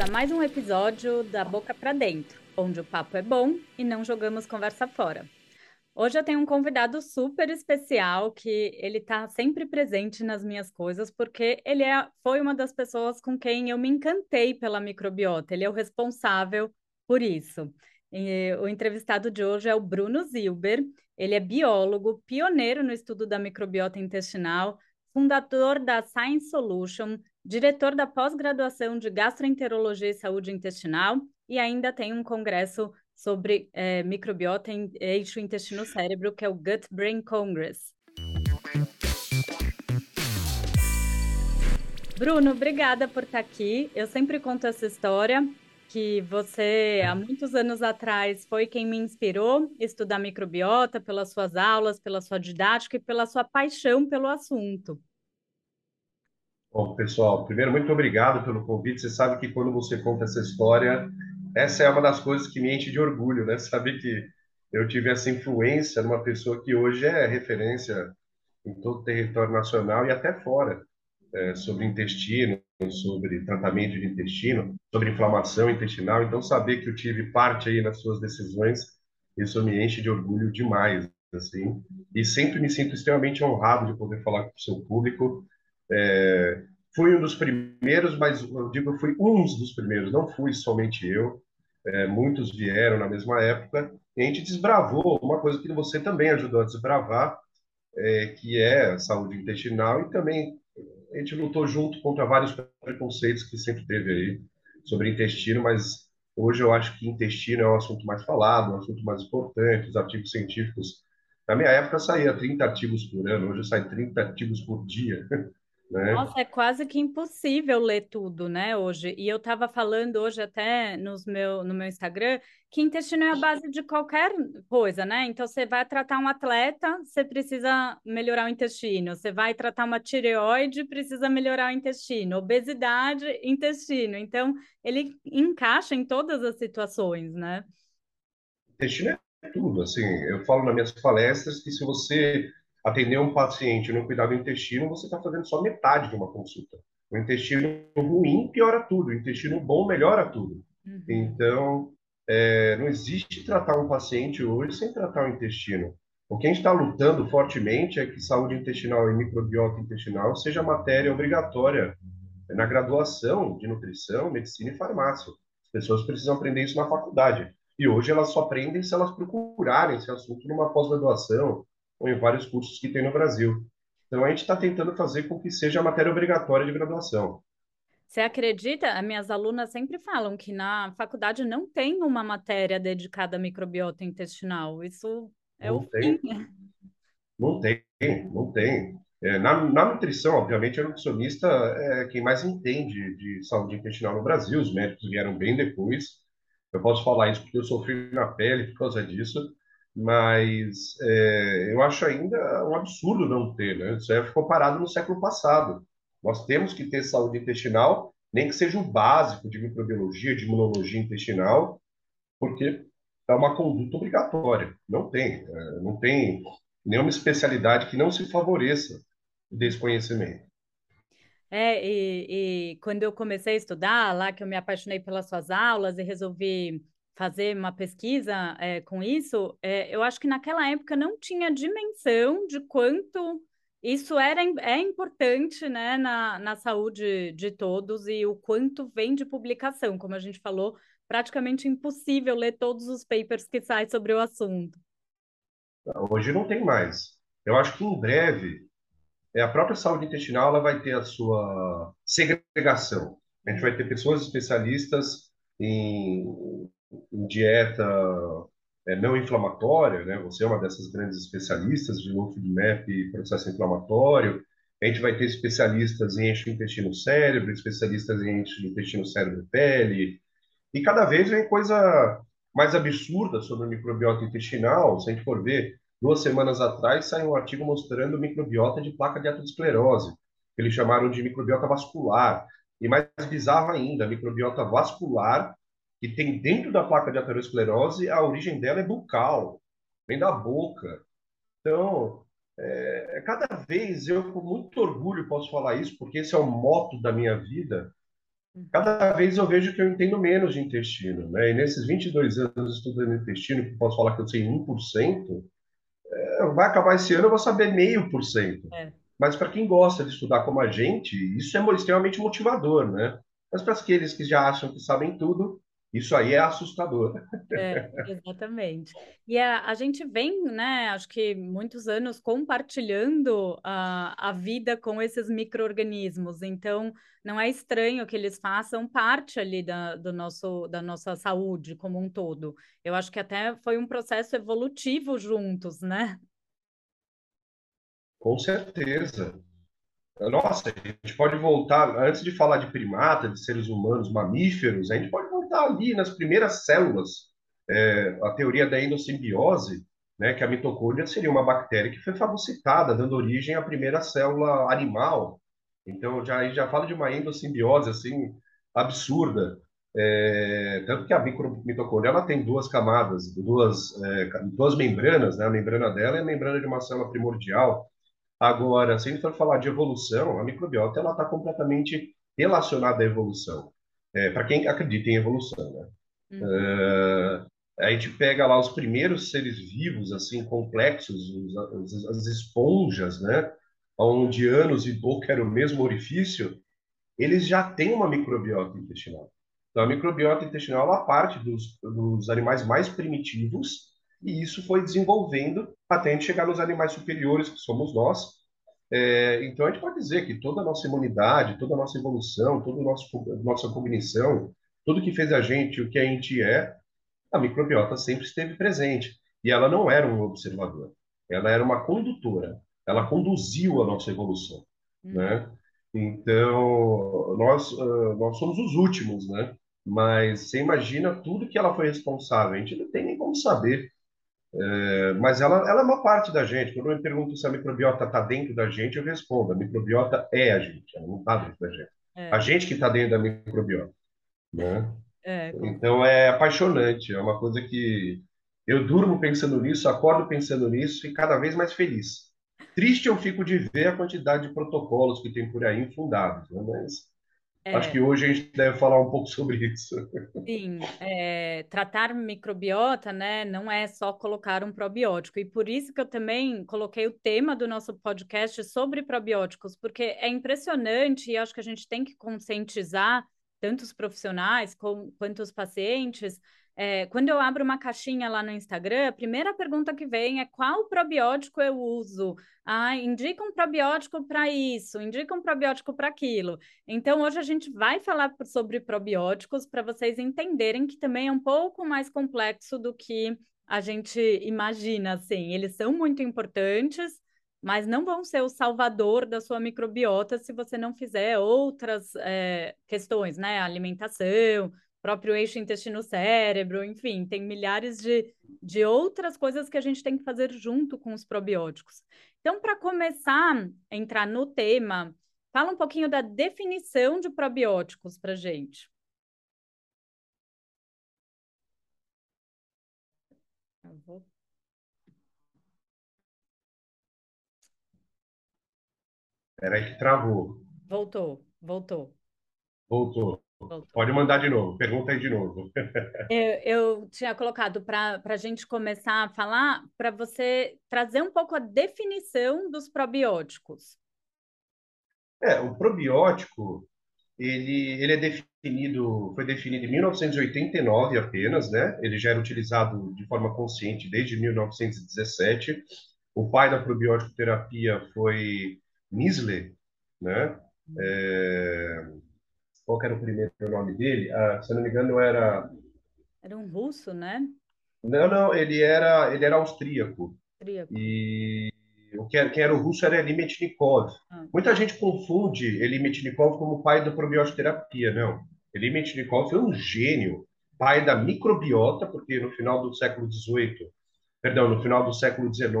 a mais um episódio da Boca para Dentro, onde o papo é bom e não jogamos conversa fora. Hoje eu tenho um convidado super especial que ele está sempre presente nas minhas coisas, porque ele é, foi uma das pessoas com quem eu me encantei pela microbiota. Ele é o responsável por isso. E, o entrevistado de hoje é o Bruno Zilber. Ele é biólogo, pioneiro no estudo da microbiota intestinal, fundador da Science Solution, diretor da pós-graduação de Gastroenterologia e Saúde Intestinal e ainda tem um congresso sobre é, microbiota em eixo intestino-cérebro, que é o Gut Brain Congress. Bruno, obrigada por estar aqui. Eu sempre conto essa história que você, há muitos anos atrás, foi quem me inspirou a estudar microbiota pelas suas aulas, pela sua didática e pela sua paixão pelo assunto. Bom, pessoal, primeiro, muito obrigado pelo convite. Você sabe que quando você conta essa história, essa é uma das coisas que me enche de orgulho, né? Saber que eu tive essa influência numa pessoa que hoje é referência em todo o território nacional e até fora, é, sobre intestino, sobre tratamento de intestino, sobre inflamação intestinal. Então, saber que eu tive parte aí nas suas decisões, isso me enche de orgulho demais, assim. E sempre me sinto extremamente honrado de poder falar com o seu público. É, Fui um dos primeiros, mas eu digo, fui um dos primeiros, não fui somente eu. É, muitos vieram na mesma época e a gente desbravou uma coisa que você também ajudou a desbravar, é, que é a saúde intestinal e também a gente lutou junto contra vários preconceitos que sempre teve aí sobre intestino, mas hoje eu acho que intestino é um assunto mais falado, um assunto mais importante, os artigos científicos. Na minha época saía 30 artigos por ano, hoje sai 30 artigos por dia. Né? Nossa, é quase que impossível ler tudo, né, hoje. E eu estava falando hoje até nos meu, no meu Instagram que intestino é a base de qualquer coisa, né? Então, você vai tratar um atleta, você precisa melhorar o intestino. Você vai tratar uma tireoide, precisa melhorar o intestino. Obesidade, intestino. Então, ele encaixa em todas as situações, né? Intestino é tudo, assim. Eu falo nas minhas palestras que se você atender um paciente no cuidar do intestino, você está fazendo só metade de uma consulta. O intestino ruim piora tudo, o intestino bom melhora tudo. Uhum. Então, é, não existe tratar um paciente hoje sem tratar o intestino. O que a gente está lutando fortemente é que saúde intestinal e microbiota intestinal seja matéria obrigatória na graduação de nutrição, medicina e farmácia. As pessoas precisam aprender isso na faculdade. E hoje elas só aprendem se elas procurarem esse assunto numa pós-graduação, ou em vários cursos que tem no Brasil. Então, a gente está tentando fazer com que seja a matéria obrigatória de graduação. Você acredita? As minhas alunas sempre falam que na faculdade não tem uma matéria dedicada à microbiota intestinal. Isso é não o tem. fim. Não tem, não tem. É, na, na, nutrição, obviamente, a nutricionista é quem mais entende de saúde intestinal no Brasil. Os médicos vieram bem depois. Eu posso falar isso porque eu sofri na pele por causa disso mas é, eu acho ainda um absurdo não ter, né? Isso aí ficou parado no século passado. Nós temos que ter saúde intestinal, nem que seja o básico de microbiologia, de imunologia intestinal, porque é uma conduta obrigatória. Não tem, é, não tem nenhuma especialidade que não se favoreça desse conhecimento. É, e, e quando eu comecei a estudar, lá que eu me apaixonei pelas suas aulas e resolvi fazer uma pesquisa é, com isso, é, eu acho que naquela época não tinha dimensão de quanto isso era, é importante né, na, na saúde de todos e o quanto vem de publicação, como a gente falou, praticamente impossível ler todos os papers que saem sobre o assunto. Hoje não tem mais. Eu acho que em breve é, a própria saúde intestinal ela vai ter a sua segregação. A gente vai ter pessoas especialistas em em dieta é, não inflamatória, né? Você é uma dessas grandes especialistas de low e processo inflamatório. A gente vai ter especialistas em eixo intestino-cérebro, especialistas em eixo intestino-cérebro-pele. E cada vez vem coisa mais absurda sobre o microbiota intestinal. Se a gente for ver, duas semanas atrás saiu um artigo mostrando microbiota de placa de aterosclerose, que eles chamaram de microbiota vascular. E mais bizarro ainda, microbiota vascular que tem dentro da placa de aterosclerose, a origem dela é bucal, vem da boca. Então, é, é, cada vez eu, com muito orgulho, posso falar isso, porque esse é o moto da minha vida. cada vez eu vejo que eu entendo menos de intestino, né? E nesses 22 anos estudando intestino, que posso falar que eu sei 1%, é, vai acabar esse ano eu vou saber meio por cento. É. Mas para quem gosta de estudar como a gente, isso é extremamente motivador, né? Mas para aqueles que já acham que sabem tudo, isso aí é assustador. É, exatamente. E a, a gente vem, né, acho que muitos anos compartilhando a, a vida com esses micro-organismos, então não é estranho que eles façam parte ali da, do nosso, da nossa saúde como um todo. Eu acho que até foi um processo evolutivo juntos, né? Com certeza. Nossa, a gente pode voltar, antes de falar de primata, de seres humanos, mamíferos, a gente pode voltar ali nas primeiras células. É, a teoria da endossimbiose, né, que a mitocôndria seria uma bactéria que foi fagocitada, dando origem à primeira célula animal. Então, já, já fala de uma endossimbiose, assim, absurda. É, tanto que a mitocôndria ela tem duas camadas, duas, é, duas membranas, né? A membrana dela é a membrana de uma célula primordial, Agora, se a gente for falar de evolução, a microbiota ela está completamente relacionada à evolução. É, para quem acredita em evolução, né? Uhum. Uh, a gente pega lá os primeiros seres vivos, assim, complexos, os, os, as esponjas, né? Onde anos e boca era o mesmo orifício, eles já têm uma microbiota intestinal. Então, a microbiota intestinal ela parte dos, dos animais mais primitivos e isso foi desenvolvendo até a gente chegar nos animais superiores, que somos nós. É, então, a gente pode dizer que toda a nossa imunidade, toda a nossa evolução, toda a nossa, nossa cognição, tudo que fez a gente o que a gente é, a microbiota sempre esteve presente. E ela não era um observador, ela era uma condutora, ela conduziu a nossa evolução, hum. né? Então, nós, uh, nós somos os últimos, né? Mas você imagina tudo que ela foi responsável, a gente não tem nem como saber. É, mas ela, ela é uma parte da gente. Quando eu me pergunto se a microbiota está dentro da gente, eu respondo: a microbiota é a gente, ela não está dentro da gente. É. A gente que está dentro da microbiota. Né? É, então é apaixonante, é uma coisa que eu durmo pensando nisso, acordo pensando nisso e cada vez mais feliz. Triste eu fico de ver a quantidade de protocolos que tem por aí infundados, né? mas é. Acho que hoje a gente deve falar um pouco sobre isso. Sim, é, tratar microbiota, né, não é só colocar um probiótico. E por isso que eu também coloquei o tema do nosso podcast sobre probióticos, porque é impressionante e acho que a gente tem que conscientizar tanto os profissionais quanto os pacientes é, quando eu abro uma caixinha lá no Instagram, a primeira pergunta que vem é qual probiótico eu uso? Ah, indica um probiótico para isso, indica um probiótico para aquilo. Então, hoje a gente vai falar sobre probióticos para vocês entenderem que também é um pouco mais complexo do que a gente imagina, assim. Eles são muito importantes, mas não vão ser o salvador da sua microbiota se você não fizer outras é, questões, né? Alimentação, próprio eixo intestino-cérebro, enfim, tem milhares de, de outras coisas que a gente tem que fazer junto com os probióticos. Então, para começar a entrar no tema, fala um pouquinho da definição de probióticos para gente. Espera aí que travou. Voltou, voltou. Voltou. Pode mandar de novo, pergunta aí de novo. Eu, eu tinha colocado para a gente começar a falar, para você trazer um pouco a definição dos probióticos. É, o probiótico, ele, ele é definido, foi definido em 1989 apenas, né? Ele já era utilizado de forma consciente desde 1917. O pai da probiótico terapia foi Nisle, né? É qual era o primeiro nome dele? Ah, se eu não me engano, era. Era um russo, né? Não, não, ele era, ele era austríaco. austríaco. E o que era, quem era o russo era Eli Metchnikov. Ah. Muita gente confunde Eli Metchnikov como pai da probioterapia, não. Eli Metchnikov foi um gênio, pai da microbiota, porque no final do século XVIII, perdão, no final do século XIX,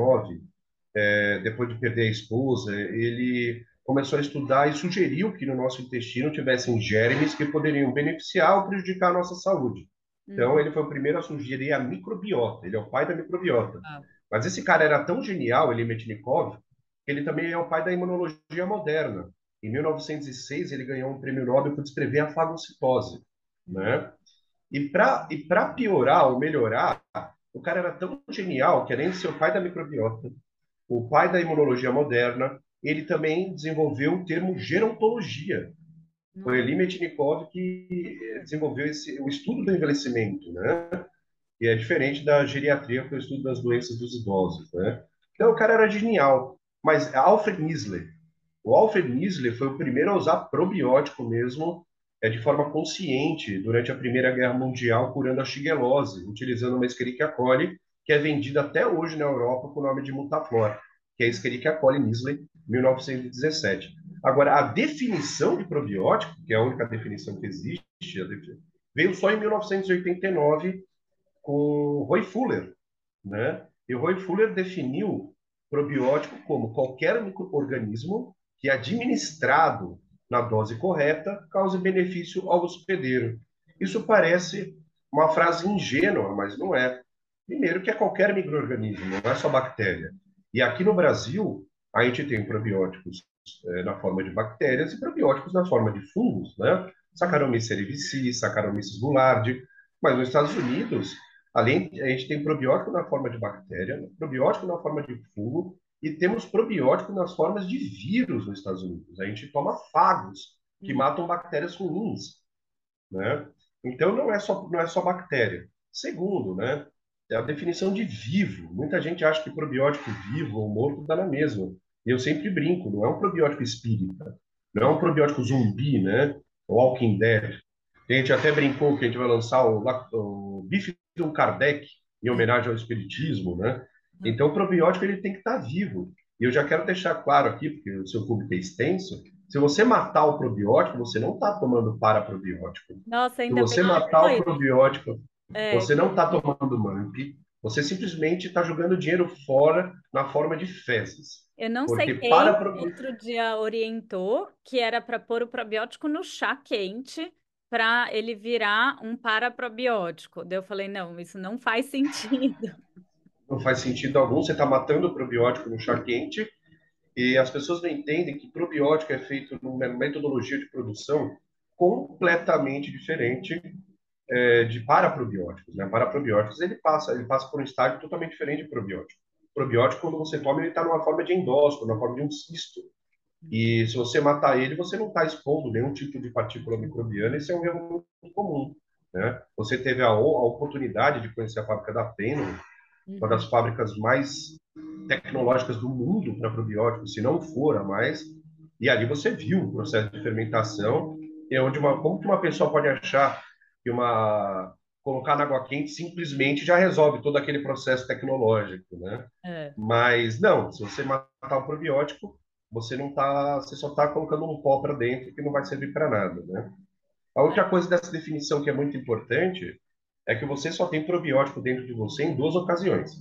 é, depois de perder a esposa, ele começou a estudar e sugeriu que no nosso intestino tivessem germes que poderiam beneficiar ou prejudicar a nossa saúde. Então, uhum. ele foi o primeiro a sugerir a microbiota, ele é o pai da microbiota. Ah. Mas esse cara era tão genial, ele Metnikov, que ele também é o pai da imunologia moderna. Em 1906, ele ganhou um prêmio Nobel por descrever a fagocitose, né? E para e para piorar ou melhorar, o cara era tão genial que além de ser o pai da microbiota, o pai da imunologia moderna, ele também desenvolveu o termo gerontologia. Foi Eli Metnikov que desenvolveu esse, o estudo do envelhecimento, né? Que é diferente da geriatria, que é o estudo das doenças dos idosos, né? Então o cara era genial. Mas Alfred Nisler, o Alfred Nisler foi o primeiro a usar probiótico mesmo é, de forma consciente durante a Primeira Guerra Mundial, curando a shigelose, utilizando uma Escherichia coli, que é vendida até hoje na Europa com o nome de Mutaflor, que é Escherichia coli Nisler, 1917. Agora, a definição de probiótico, que é a única definição que existe, veio só em 1989 com Roy Fuller, né? E Roy Fuller definiu probiótico como qualquer microorganismo que administrado na dose correta cause benefício ao hospedeiro. Isso parece uma frase ingênua, mas não é. Primeiro que é qualquer microorganismo, não é só bactéria. E aqui no Brasil, a gente tem probióticos é, na forma de bactérias e probióticos na forma de fungos, né? Saccharomyces cerevisiae, Saccharomyces boulardii. Mas nos Estados Unidos, além a gente tem probiótico na forma de bactéria, probiótico na forma de fungo e temos probiótico nas formas de vírus nos Estados Unidos. A gente toma fagos que hum. matam bactérias ruins, né? Então não é só não é só bactéria. Segundo, né? É a definição de vivo. Muita gente acha que probiótico vivo ou morto dá na mesma. Eu sempre brinco, não é um probiótico espírita, não é um probiótico zumbi, né? Walking Dead. A gente até brincou que a gente vai lançar o, o Bifidum Kardec em homenagem ao espiritismo, né? Então, o probiótico ele tem que estar vivo. E eu já quero deixar claro aqui, porque o seu público é extenso, se você matar o probiótico, você não está tomando paraprobiótico. Nossa, ainda se você matar o probiótico, é. você não está tomando MAMP, você simplesmente está jogando dinheiro fora na forma de fezes. Eu não Porque sei quem para... outro dia orientou que era para pôr o probiótico no chá quente para ele virar um paraprobiótico. Daí eu falei, não, isso não faz sentido não faz sentido algum, você está matando o probiótico no chá quente, e as pessoas não entendem que probiótico é feito numa metodologia de produção completamente diferente é, de paraprobióticos. Né? Paraprobióticos, ele passa, ele passa por um estágio totalmente diferente de probiótico. Probiótico, quando você toma, ele está numa forma de endósporo, numa forma de um cisto. E se você matar ele, você não está expondo nenhum tipo de partícula microbiana, isso é um erro muito comum. Né? Você teve a, a oportunidade de conhecer a fábrica da Peno, uma das fábricas mais tecnológicas do mundo para probióticos, se não for a mais. E ali você viu o processo de fermentação, e é onde uma, como que uma pessoa pode achar que uma colocar na água quente simplesmente já resolve todo aquele processo tecnológico, né? É. Mas não, se você matar o probiótico, você não tá, você só está colocando um pó para dentro que não vai servir para nada, né? A outra coisa dessa definição que é muito importante é que você só tem probiótico dentro de você em duas ocasiões.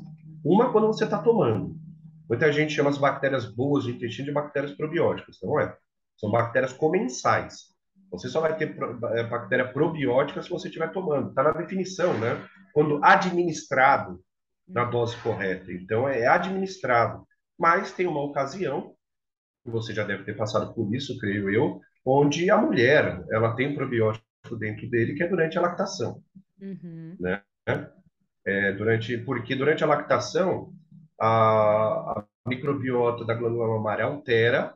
Uma quando você está tomando. Muita gente chama as bactérias boas de intestino de bactérias probióticas, não é? São bactérias comensais. Você só vai ter é, bactéria probiótica se você estiver tomando. Está na definição, né? Quando administrado na dose correta. Então, é administrado. Mas tem uma ocasião, que você já deve ter passado por isso, creio eu, onde a mulher ela tem probiótico dentro dele, que é durante a lactação. Uhum. Né? É, durante, porque durante a lactação, a, a microbiota da glândula mamária altera,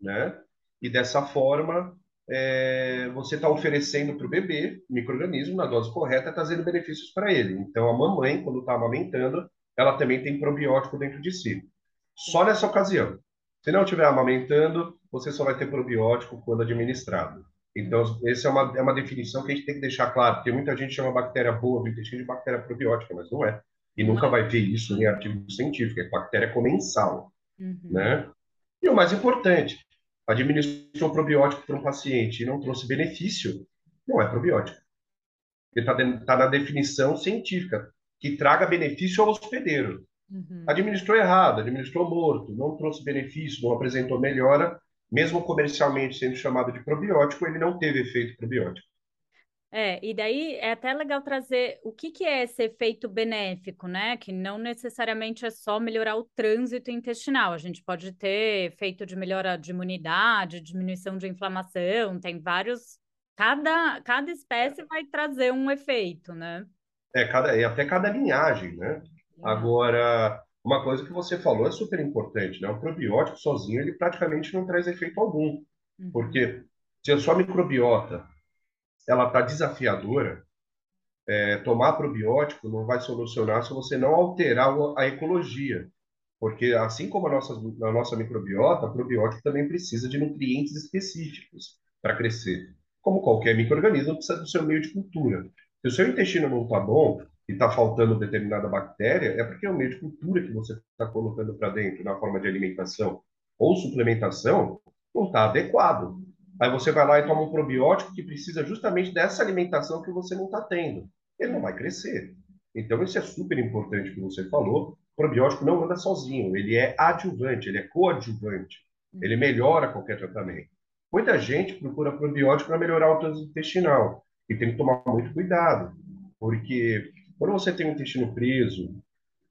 né? E dessa forma, é, você está oferecendo para o bebê microorganismo na dose correta, trazendo benefícios para ele. Então, a mamãe, quando está amamentando, ela também tem probiótico dentro de si. Só nessa ocasião. Se não estiver amamentando, você só vai ter probiótico quando administrado. Então, essa é uma, é uma definição que a gente tem que deixar claro, porque muita gente chama bactéria boa do intestino de bactéria probiótica, mas não é. E nunca vai ver isso em artigo científico, é bactéria comensal, uhum. né? E o mais importante, administrou probiótico para um paciente e não trouxe benefício, não é probiótico. Ele está tá na definição científica, que traga benefício ao hospedeiro. Uhum. Administrou errado, administrou morto, não trouxe benefício, não apresentou melhora, mesmo comercialmente sendo chamado de probiótico, ele não teve efeito probiótico. É, e daí é até legal trazer o que que é esse efeito benéfico, né? Que não necessariamente é só melhorar o trânsito intestinal. A gente pode ter efeito de melhora de imunidade, diminuição de inflamação, tem vários. Cada, cada espécie vai trazer um efeito, né? É, cada, é até cada linhagem, né? Agora, uma coisa que você falou é super importante, né? O probiótico sozinho, ele praticamente não traz efeito algum. Uhum. Porque se a sua microbiota ela está desafiadora, é, tomar probiótico não vai solucionar se você não alterar a ecologia. Porque assim como a nossa, a nossa microbiota, a probiótico também precisa de nutrientes específicos para crescer. Como qualquer microorganismo, precisa do seu meio de cultura. Se o seu intestino não está bom e está faltando determinada bactéria, é porque é o meio de cultura que você está colocando para dentro na forma de alimentação ou suplementação não está adequado. Aí você vai lá e toma um probiótico que precisa justamente dessa alimentação que você não está tendo. Ele não vai crescer. Então, isso é super importante que você falou. O probiótico não anda sozinho, ele é adjuvante, ele é coadjuvante. Ele melhora qualquer tratamento. Muita gente procura probiótico para melhorar o trânsito intestinal. E tem que tomar muito cuidado, porque quando você tem o intestino preso,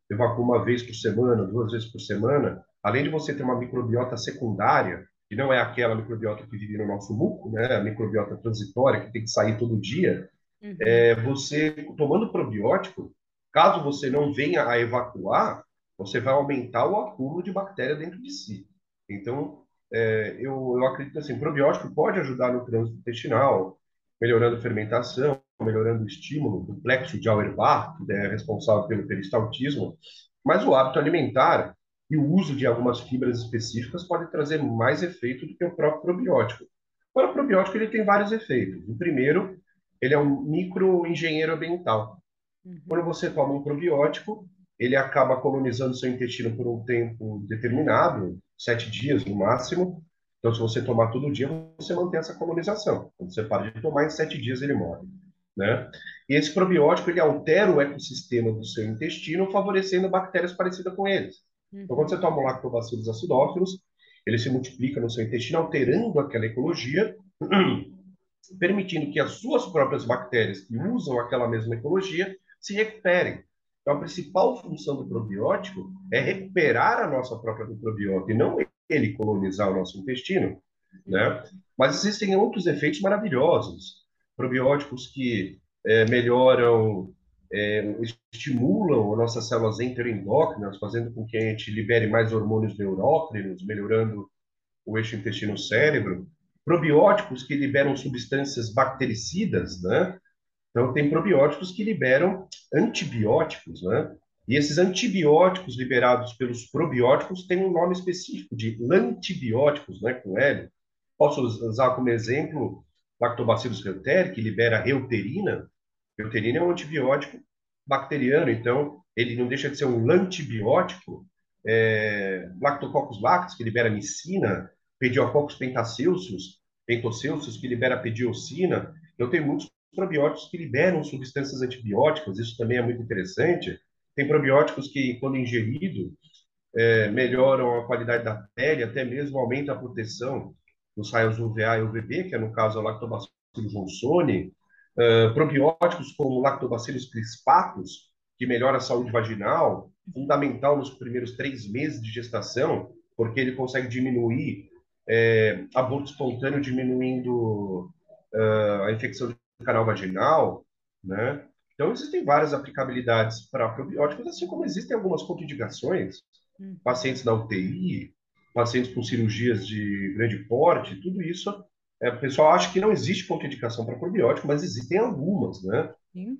evacua uma vez por semana, duas vezes por semana, além de você ter uma microbiota secundária, que não é aquela microbiota que vive no nosso muco, né? A microbiota transitória que tem que sair todo dia. Uhum. É, você tomando probiótico, caso você não venha a evacuar, você vai aumentar o acúmulo de bactéria dentro de si. Então, é, eu, eu acredito assim, probiótico pode ajudar no trânsito intestinal, melhorando a fermentação, melhorando o estímulo do plexo de Auerbach, que é responsável pelo peristaltismo, mas o hábito alimentar e o uso de algumas fibras específicas pode trazer mais efeito do que o próprio probiótico. Agora, o probiótico ele tem vários efeitos. O primeiro, ele é um microengenheiro ambiental. Uhum. Quando você toma um probiótico, ele acaba colonizando seu intestino por um tempo determinado, sete dias no máximo. Então, se você tomar todo dia, você mantém essa colonização. Quando você para de tomar, em sete dias ele morre. Né? E esse probiótico ele altera o ecossistema do seu intestino, favorecendo bactérias parecidas com eles. Então, quando você toma um lactobacillus acidófilos, ele se multiplica no seu intestino, alterando aquela ecologia, permitindo que as suas próprias bactérias que usam aquela mesma ecologia se recuperem. Então, a principal função do probiótico é recuperar a nossa própria microbiota e não ele colonizar o nosso intestino, né? Mas existem outros efeitos maravilhosos. Probióticos que é, melhoram é, estimulam as nossas células enteroendócrinas, fazendo com que a gente libere mais hormônios neurócrinos, melhorando o eixo intestino-cérebro. Probióticos que liberam substâncias bactericidas, né? Então, tem probióticos que liberam antibióticos, né? E esses antibióticos liberados pelos probióticos têm um nome específico de lantibióticos, né, com L. Posso usar como exemplo Lactobacillus reuteri, que libera reuterina, Euterina é um antibiótico bacteriano, então ele não deixa de ser um antibiótico. É, Lactococcus lactis, que libera micina, Pediococcus pentacilcius, pentocilcius, que libera pediocina. Eu tenho muitos probióticos que liberam substâncias antibióticas, isso também é muito interessante. Tem probióticos que, quando ingerido, é, melhoram a qualidade da pele, até mesmo aumenta a proteção dos raios UVA e UVB, que é no caso a Lactobacillus johnsoni, Uh, probióticos como Lactobacillus crispatus, que melhora a saúde vaginal, fundamental nos primeiros três meses de gestação, porque ele consegue diminuir é, aborto espontâneo, diminuindo uh, a infecção do canal vaginal, né? Então, existem várias aplicabilidades para probióticos, assim como existem algumas contraindicações. Hum. Pacientes da UTI, pacientes com cirurgias de grande porte, tudo isso é, o pessoal acha que não existe contraindicação para probiótico, mas existem algumas, né? Sim.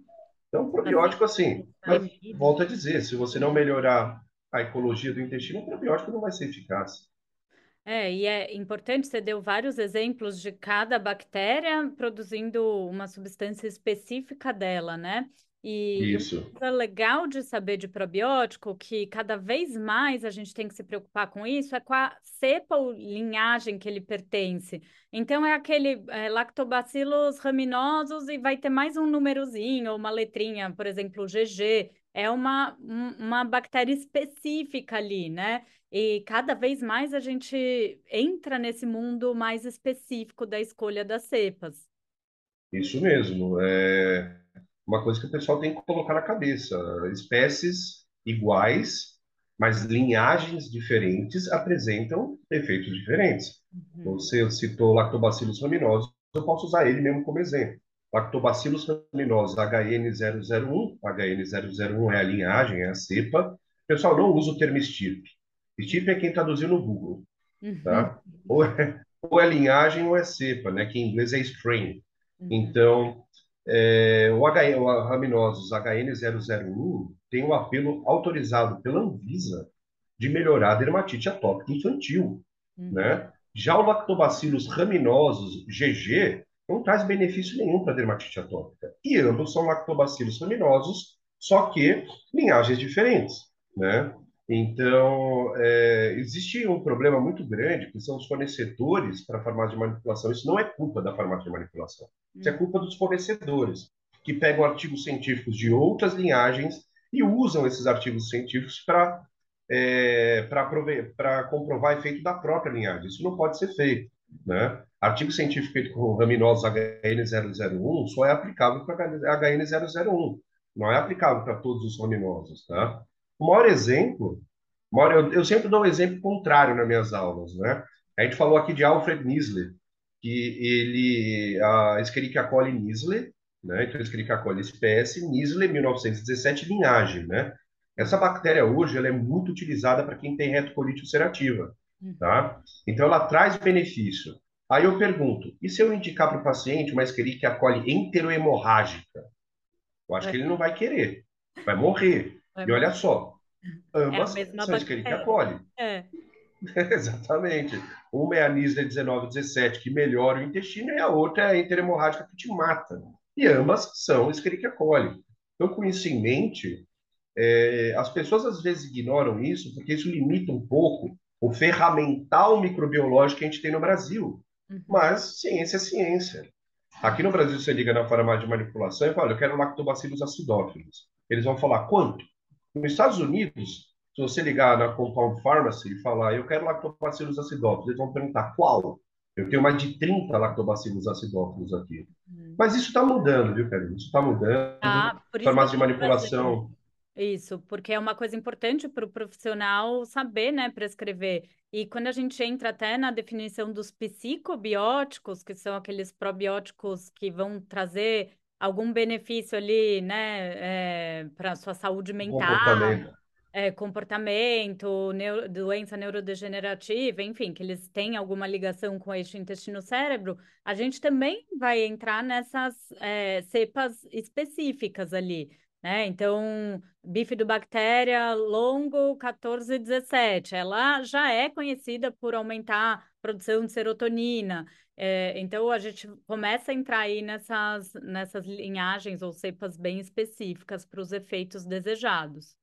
Então, probiótico, assim, mas, volto a dizer, se você não melhorar a ecologia do intestino, o probiótico não vai ser eficaz. É, e é importante, você deu vários exemplos de cada bactéria produzindo uma substância específica dela, né? E Isso. uma coisa legal de saber de probiótico, que cada vez mais a gente tem que se preocupar com isso, é com a cepa ou linhagem que ele pertence. Então, é aquele é, lactobacillus raminosos e vai ter mais um númerozinho ou uma letrinha, por exemplo, GG. É uma, uma bactéria específica ali, né? E cada vez mais a gente entra nesse mundo mais específico da escolha das cepas. Isso mesmo. É uma coisa que o pessoal tem que colocar na cabeça. Espécies iguais, mas linhagens diferentes apresentam efeitos diferentes. Uhum. Você citou Lactobacillus rhamnosus, eu posso usar ele mesmo como exemplo. Lactobacillus rhamnosus HN001, HN001 é a linhagem, é a cepa. Pessoal, não usa o termo estirpe. Estirpe é quem traduziu no Google, tá? Uhum. Ou é, ou é linhagem ou é cepa, né? Que em inglês é strain. Uhum. Então, é, o, Raminosus HN001 tem o um apelo autorizado pela Anvisa de melhorar a dermatite atópica infantil, Uhum. né? Já o Lactobacillus raminosus GG não traz benefício nenhum para a dermatite atópica. E ambos são lactobacillus raminosos, só que linhagens diferentes, né? Então, é, existe um problema muito grande, que são os fornecedores para a farmácia de manipulação. Isso não é culpa da farmácia de manipulação. Isso é Uhum. culpa dos fornecedores, que pegam artigos científicos de outras linhagens e usam esses artigos científicos para é, para comprovar efeito da própria linhagem. Isso não pode ser feito. Né? Artigo científico feito com raminosos HN001 só é aplicável para HN001, não é aplicável para todos os raminosos. Tá? O maior exemplo, maior, eu, eu, sempre dou um exemplo contrário nas minhas aulas. Né? A gente falou aqui de Alfred Nisler, que ele, a Escherichia Nisler, né? então Escherichia coli espécie, Nisler 1917, linhagem, né? Essa bactéria hoje ela é muito utilizada para quem tem retocolite ulcerativa, tá? Então ela traz benefício. Aí eu pergunto, e se eu indicar para o paciente uma Escherichia coli enterohemorrágica? Eu acho que ele não vai querer, vai morrer. E olha só, ambas É a mesma são bactéria. coli. É. Exatamente. Uma é a Nisler 1917, que melhora o intestino, e a outra é a enterohemorrágica, que te mata. E ambas são Escherichia coli. Então, com isso em mente, é, as pessoas às vezes ignoram isso porque isso limita um pouco o ferramental microbiológico que a gente tem no Brasil. Uhum. Mas ciência é ciência. Aqui no Brasil, você liga na farmácia de manipulação e fala, eu quero lactobacillus acidófilos. Eles vão falar, quanto? Nos Estados Unidos, se você ligar na Compound Pharmacy e falar, eu quero lactobacillus acidófilos, eles vão perguntar, qual? Eu tenho mais de 30 lactobacillus acidófilos aqui. Uhum. Mas isso está mudando, viu, Karine? Isso está mudando. Ah, por farmácia de manipulação... Isso, porque é uma coisa importante para o profissional saber, né, prescrever. E quando a gente entra até na definição dos psicobióticos, que são aqueles probióticos que vão trazer algum benefício ali, né, é, para a sua saúde mental, comportamento. é, comportamento, neuro- doença neurodegenerativa, enfim, que eles têm alguma ligação com o eixo intestino-cérebro, a gente também vai entrar nessas é, cepas específicas ali né? Então, bifidobactéria longo 1417, ela já é conhecida por aumentar produção de serotonina. É, então, a gente começa a entrar aí nessas, nessas linhagens ou cepas bem específicas para os efeitos desejados.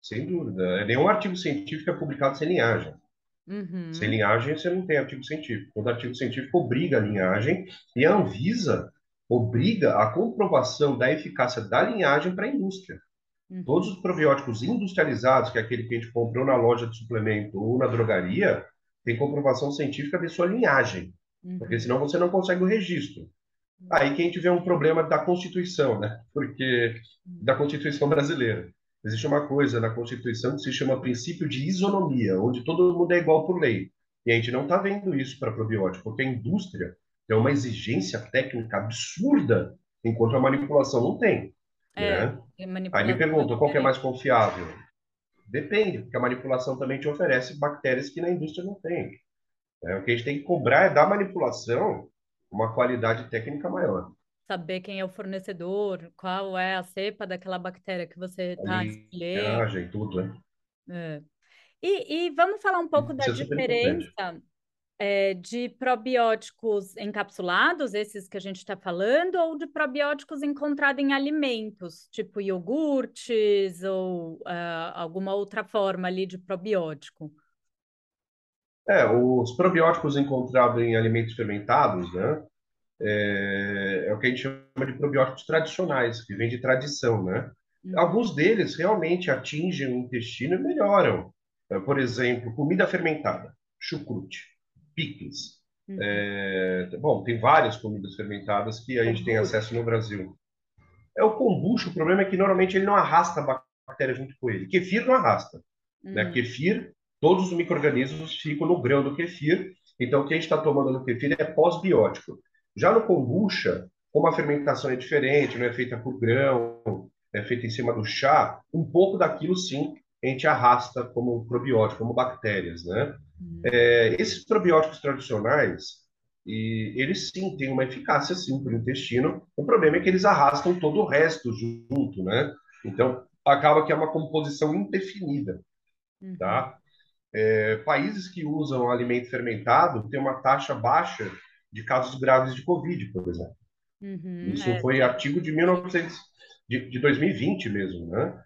Sem dúvida. Nenhum artigo científico é publicado sem linhagem. Uhum. Sem linhagem, você não tem artigo científico. Todo artigo científico obriga a linhagem e a Anvisa obriga a comprovação da eficácia da linhagem para a indústria. Uhum. Todos os probióticos industrializados, que é aquele que a gente comprou na loja de suplemento ou na drogaria, tem comprovação científica de sua linhagem, Uhum. porque senão você não consegue o registro. Aí que a gente vê um problema da Constituição, né? Porque da Constituição brasileira. Existe uma coisa na Constituição que se chama princípio de isonomia, onde todo mundo é igual por lei. E a gente não está vendo isso para probiótico, porque a indústria tem uma exigência técnica absurda, enquanto a manipulação não tem. É, né? tem Aí me pergunta, qual que é mais confiável? Depende, porque a manipulação também te oferece bactérias que na indústria não tem. É, o que a gente tem que cobrar é da manipulação uma qualidade técnica maior. Saber quem é o fornecedor, qual é a cepa daquela bactéria que você está escolhendo. tudo, né? É. E, e vamos falar um pouco da Isso é super importante. diferença é, de probióticos encapsulados, esses que a gente está falando, ou de probióticos encontrados em alimentos, tipo iogurtes ou ah, alguma outra forma ali de probiótico. É, os probióticos encontrados em alimentos fermentados, né? É, é o que a gente chama de probióticos tradicionais, que vem de tradição, né? Uhum. Alguns deles realmente atingem o intestino e melhoram. Por exemplo, comida fermentada, chucrute, picles. Uhum. É, bom, tem várias comidas fermentadas que a gente tem acesso no Brasil. É o kombucha, o problema é que normalmente ele não arrasta a bactéria junto com ele. Kefir não arrasta. Uhum. Né? Kefir, todos os micro-organismos ficam no grão do kefir, então o que a gente está tomando no kefir é pós-biótico. Já no kombucha, como a fermentação é diferente, não é feita por grão, é feita em cima do chá, um pouco daquilo sim a gente arrasta como probiótico, como bactérias, né? Uhum. É, esses probióticos tradicionais, e eles sim têm uma eficácia sim para o intestino. O problema é que eles arrastam todo o resto junto, né? Então acaba que é uma composição indefinida, uhum. tá? É, países que usam alimento fermentado têm uma taxa baixa de casos graves de Covid, por exemplo. Uhum, Isso é. foi artigo de 1900, de, de 2020 mesmo, né?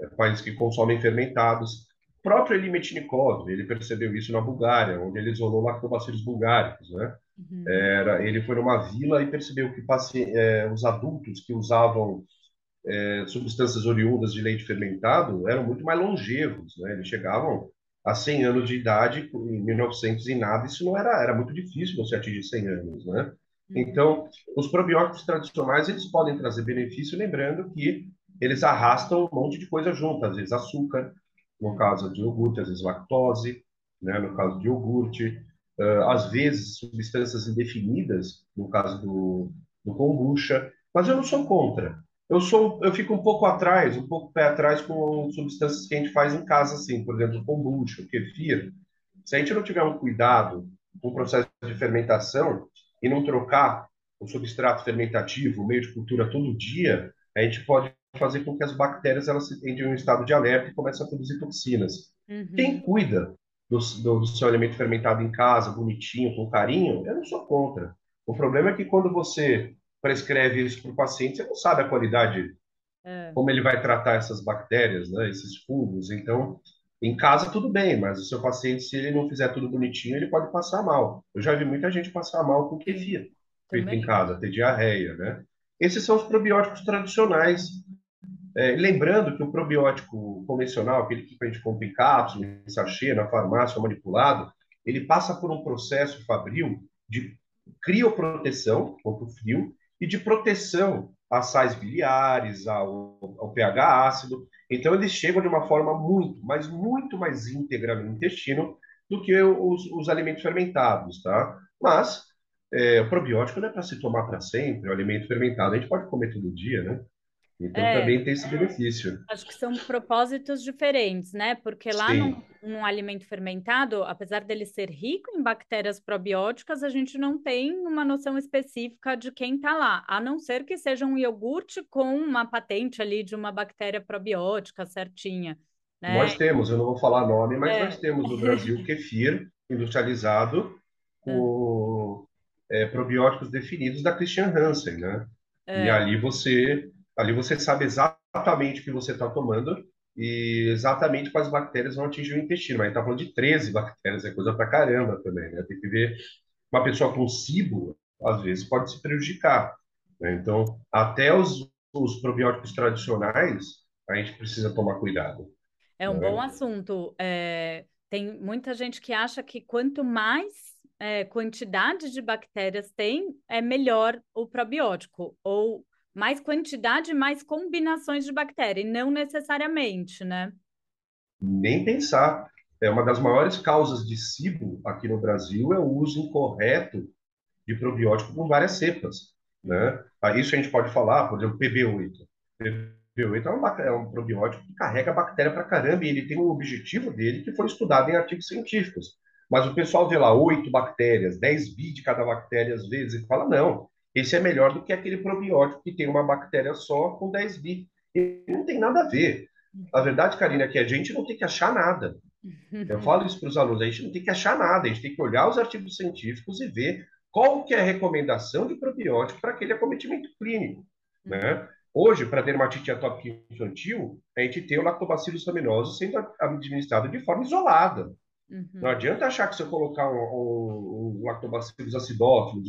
É, países que consomem fermentados. O próprio Eli Metchnikov, ele percebeu isso na Bulgária, onde ele isolou lactobacilos bulgáricos, né? Uhum. Era, ele foi numa vila e percebeu que passe, é, os adultos que usavam é, substâncias oriundas de leite fermentado eram muito mais longevos, né? Eles chegavam a 100 anos de idade em 1900 e nada, isso não era, era muito difícil você atingir 100 anos, né? Uhum. Então, os probióticos tradicionais, eles podem trazer benefício, lembrando que eles arrastam um monte de coisa junto, às vezes açúcar, no caso de iogurte, às vezes lactose, né, no caso de iogurte, uh, às vezes substâncias indefinidas, no caso do, do kombucha, mas eu não sou contra. Eu sou, eu fico um pouco atrás, um pouco pé atrás com substâncias que a gente faz em casa, assim, por exemplo, kombucha, kefir. Se a gente não tiver um cuidado com o processo de fermentação e não trocar o substrato fermentativo, o meio de cultura todo dia, a gente pode fazer com que as bactérias elas entrem em um estado de alerta e comecem a produzir toxinas. Uhum. Quem cuida do, do, do, seu alimento fermentado em casa, bonitinho, com carinho, eu não sou contra. O problema é que quando você prescreve isso para o paciente, você não sabe a qualidade, é. como ele vai tratar essas bactérias, né, esses fungos. Então, em casa tudo bem, mas o seu paciente, se ele não fizer tudo bonitinho, ele pode passar mal. Eu já vi muita gente passar mal com kefir feito em casa, ter diarreia, né? Esses são os probióticos tradicionais é, lembrando que o probiótico convencional, aquele que a gente compra em cápsula, em sachê, na farmácia, manipulado, ele passa por um processo fabril de crioproteção contra o frio e de proteção às sais biliares, ao, ao pH ácido. Então, eles chegam de uma forma muito, mas muito mais íntegra no intestino do que os, os alimentos fermentados, tá? Mas é, o probiótico não é para se tomar para sempre, o alimento fermentado a gente pode comer todo dia, né? Então é, também tem esse benefício. Acho que são propósitos diferentes, né? Porque lá num, num, alimento fermentado, apesar dele ser rico em bactérias probióticas, a gente não tem uma noção específica de quem está lá, a não ser que seja um iogurte com uma patente ali de uma bactéria probiótica certinha. Né? Nós temos, eu não vou falar nome, mas é. nós temos no Brasil kefir industrializado com é, probióticos definidos da Christian Hansen, né? É. E ali você Ali você sabe exatamente o que você está tomando e exatamente quais bactérias vão atingir o intestino. Mas a gente está falando de 13 bactérias, é coisa pra caramba também, né? Tem que ver. Uma pessoa com cibo, às vezes, pode se prejudicar. Né? Então, até os, os probióticos tradicionais, a gente precisa tomar cuidado. É um né? bom assunto. É, tem muita gente que acha que quanto mais é, quantidade de bactérias tem, é melhor o probiótico. Ou mais quantidade, mais combinações de bactéria, e não necessariamente, né? Nem pensar. É uma das maiores causas de SIBO aqui no Brasil é o uso incorreto de probiótico com várias cepas, né? Isso a gente pode falar, por exemplo, PB8. PB8 é um, é um probiótico que carrega bactéria para caramba e ele tem um objetivo dele que foi estudado em artigos científicos. Mas o pessoal vê lá oito bactérias, 10 bi de cada bactéria às vezes e fala, não, esse é melhor do que aquele probiótico que tem uma bactéria só com 10 bi. E não tem nada a ver. A verdade, Karina, é que a gente não tem que achar nada. Eu falo isso para os alunos, a gente não tem que achar nada, a gente tem que olhar os artigos científicos e ver qual que é a recomendação de probiótico para aquele acometimento clínico. Né? Hoje, para dermatite atópica infantil, a gente tem o lactobacillus raminoso sendo administrado de forma isolada. Uhum. Não adianta achar que se eu colocar um, um, um lactobacillus acidófilos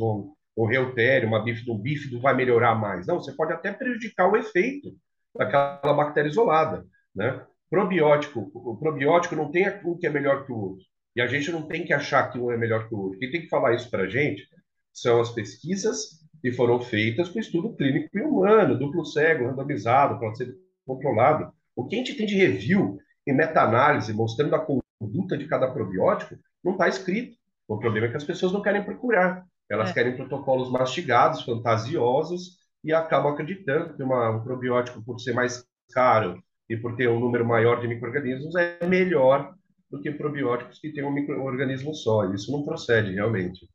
o reutério, uma bífido, um bífido vai melhorar mais. Não, você pode até prejudicar o efeito daquela bactéria isolada, né? Probiótico, o probiótico não tem um que é melhor que o outro. E a gente não tem que achar que um é melhor que o outro. Quem tem que falar isso para a gente são as pesquisas que foram feitas com estudo clínico e humano, duplo cego, randomizado, ser controlado. O que a gente tem de review e meta-análise mostrando a conduta de cada probiótico não está escrito. O problema é que as pessoas não querem procurar. Elas é. querem protocolos mastigados, fantasiosos, e acabam acreditando que uma, um probiótico, por ser mais caro e por ter um número maior de micro-organismos, é melhor do que probióticos que têm um microorganismo só. Isso não procede realmente.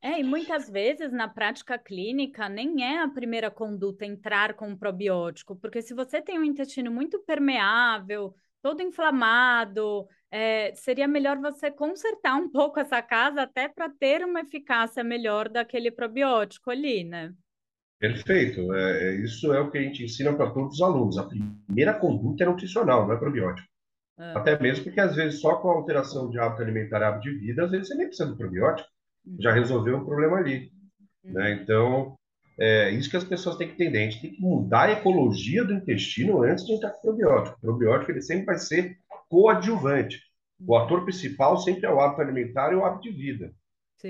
É, e muitas vezes na prática clínica nem é a primeira conduta entrar com um probiótico, porque se você tem um intestino muito permeável, todo inflamado, é, seria melhor você consertar um pouco essa casa até para ter uma eficácia melhor daquele probiótico ali, né? Perfeito. É, é, isso é o que a gente ensina para todos os alunos. A primeira conduta é nutricional, não é probiótico. Ah. Até mesmo porque, às vezes, só com a alteração de hábito alimentar e hábito de vida, às vezes você nem precisa do probiótico. Uhum. Já resolveu o problema ali. Uhum. Né? Então, é isso que as pessoas têm que entender. A gente tem que mudar a ecologia do intestino antes de entrar com o probiótico. O probiótico ele sempre vai ser coadjuvante. O ator principal sempre é o hábito alimentar e o hábito de vida.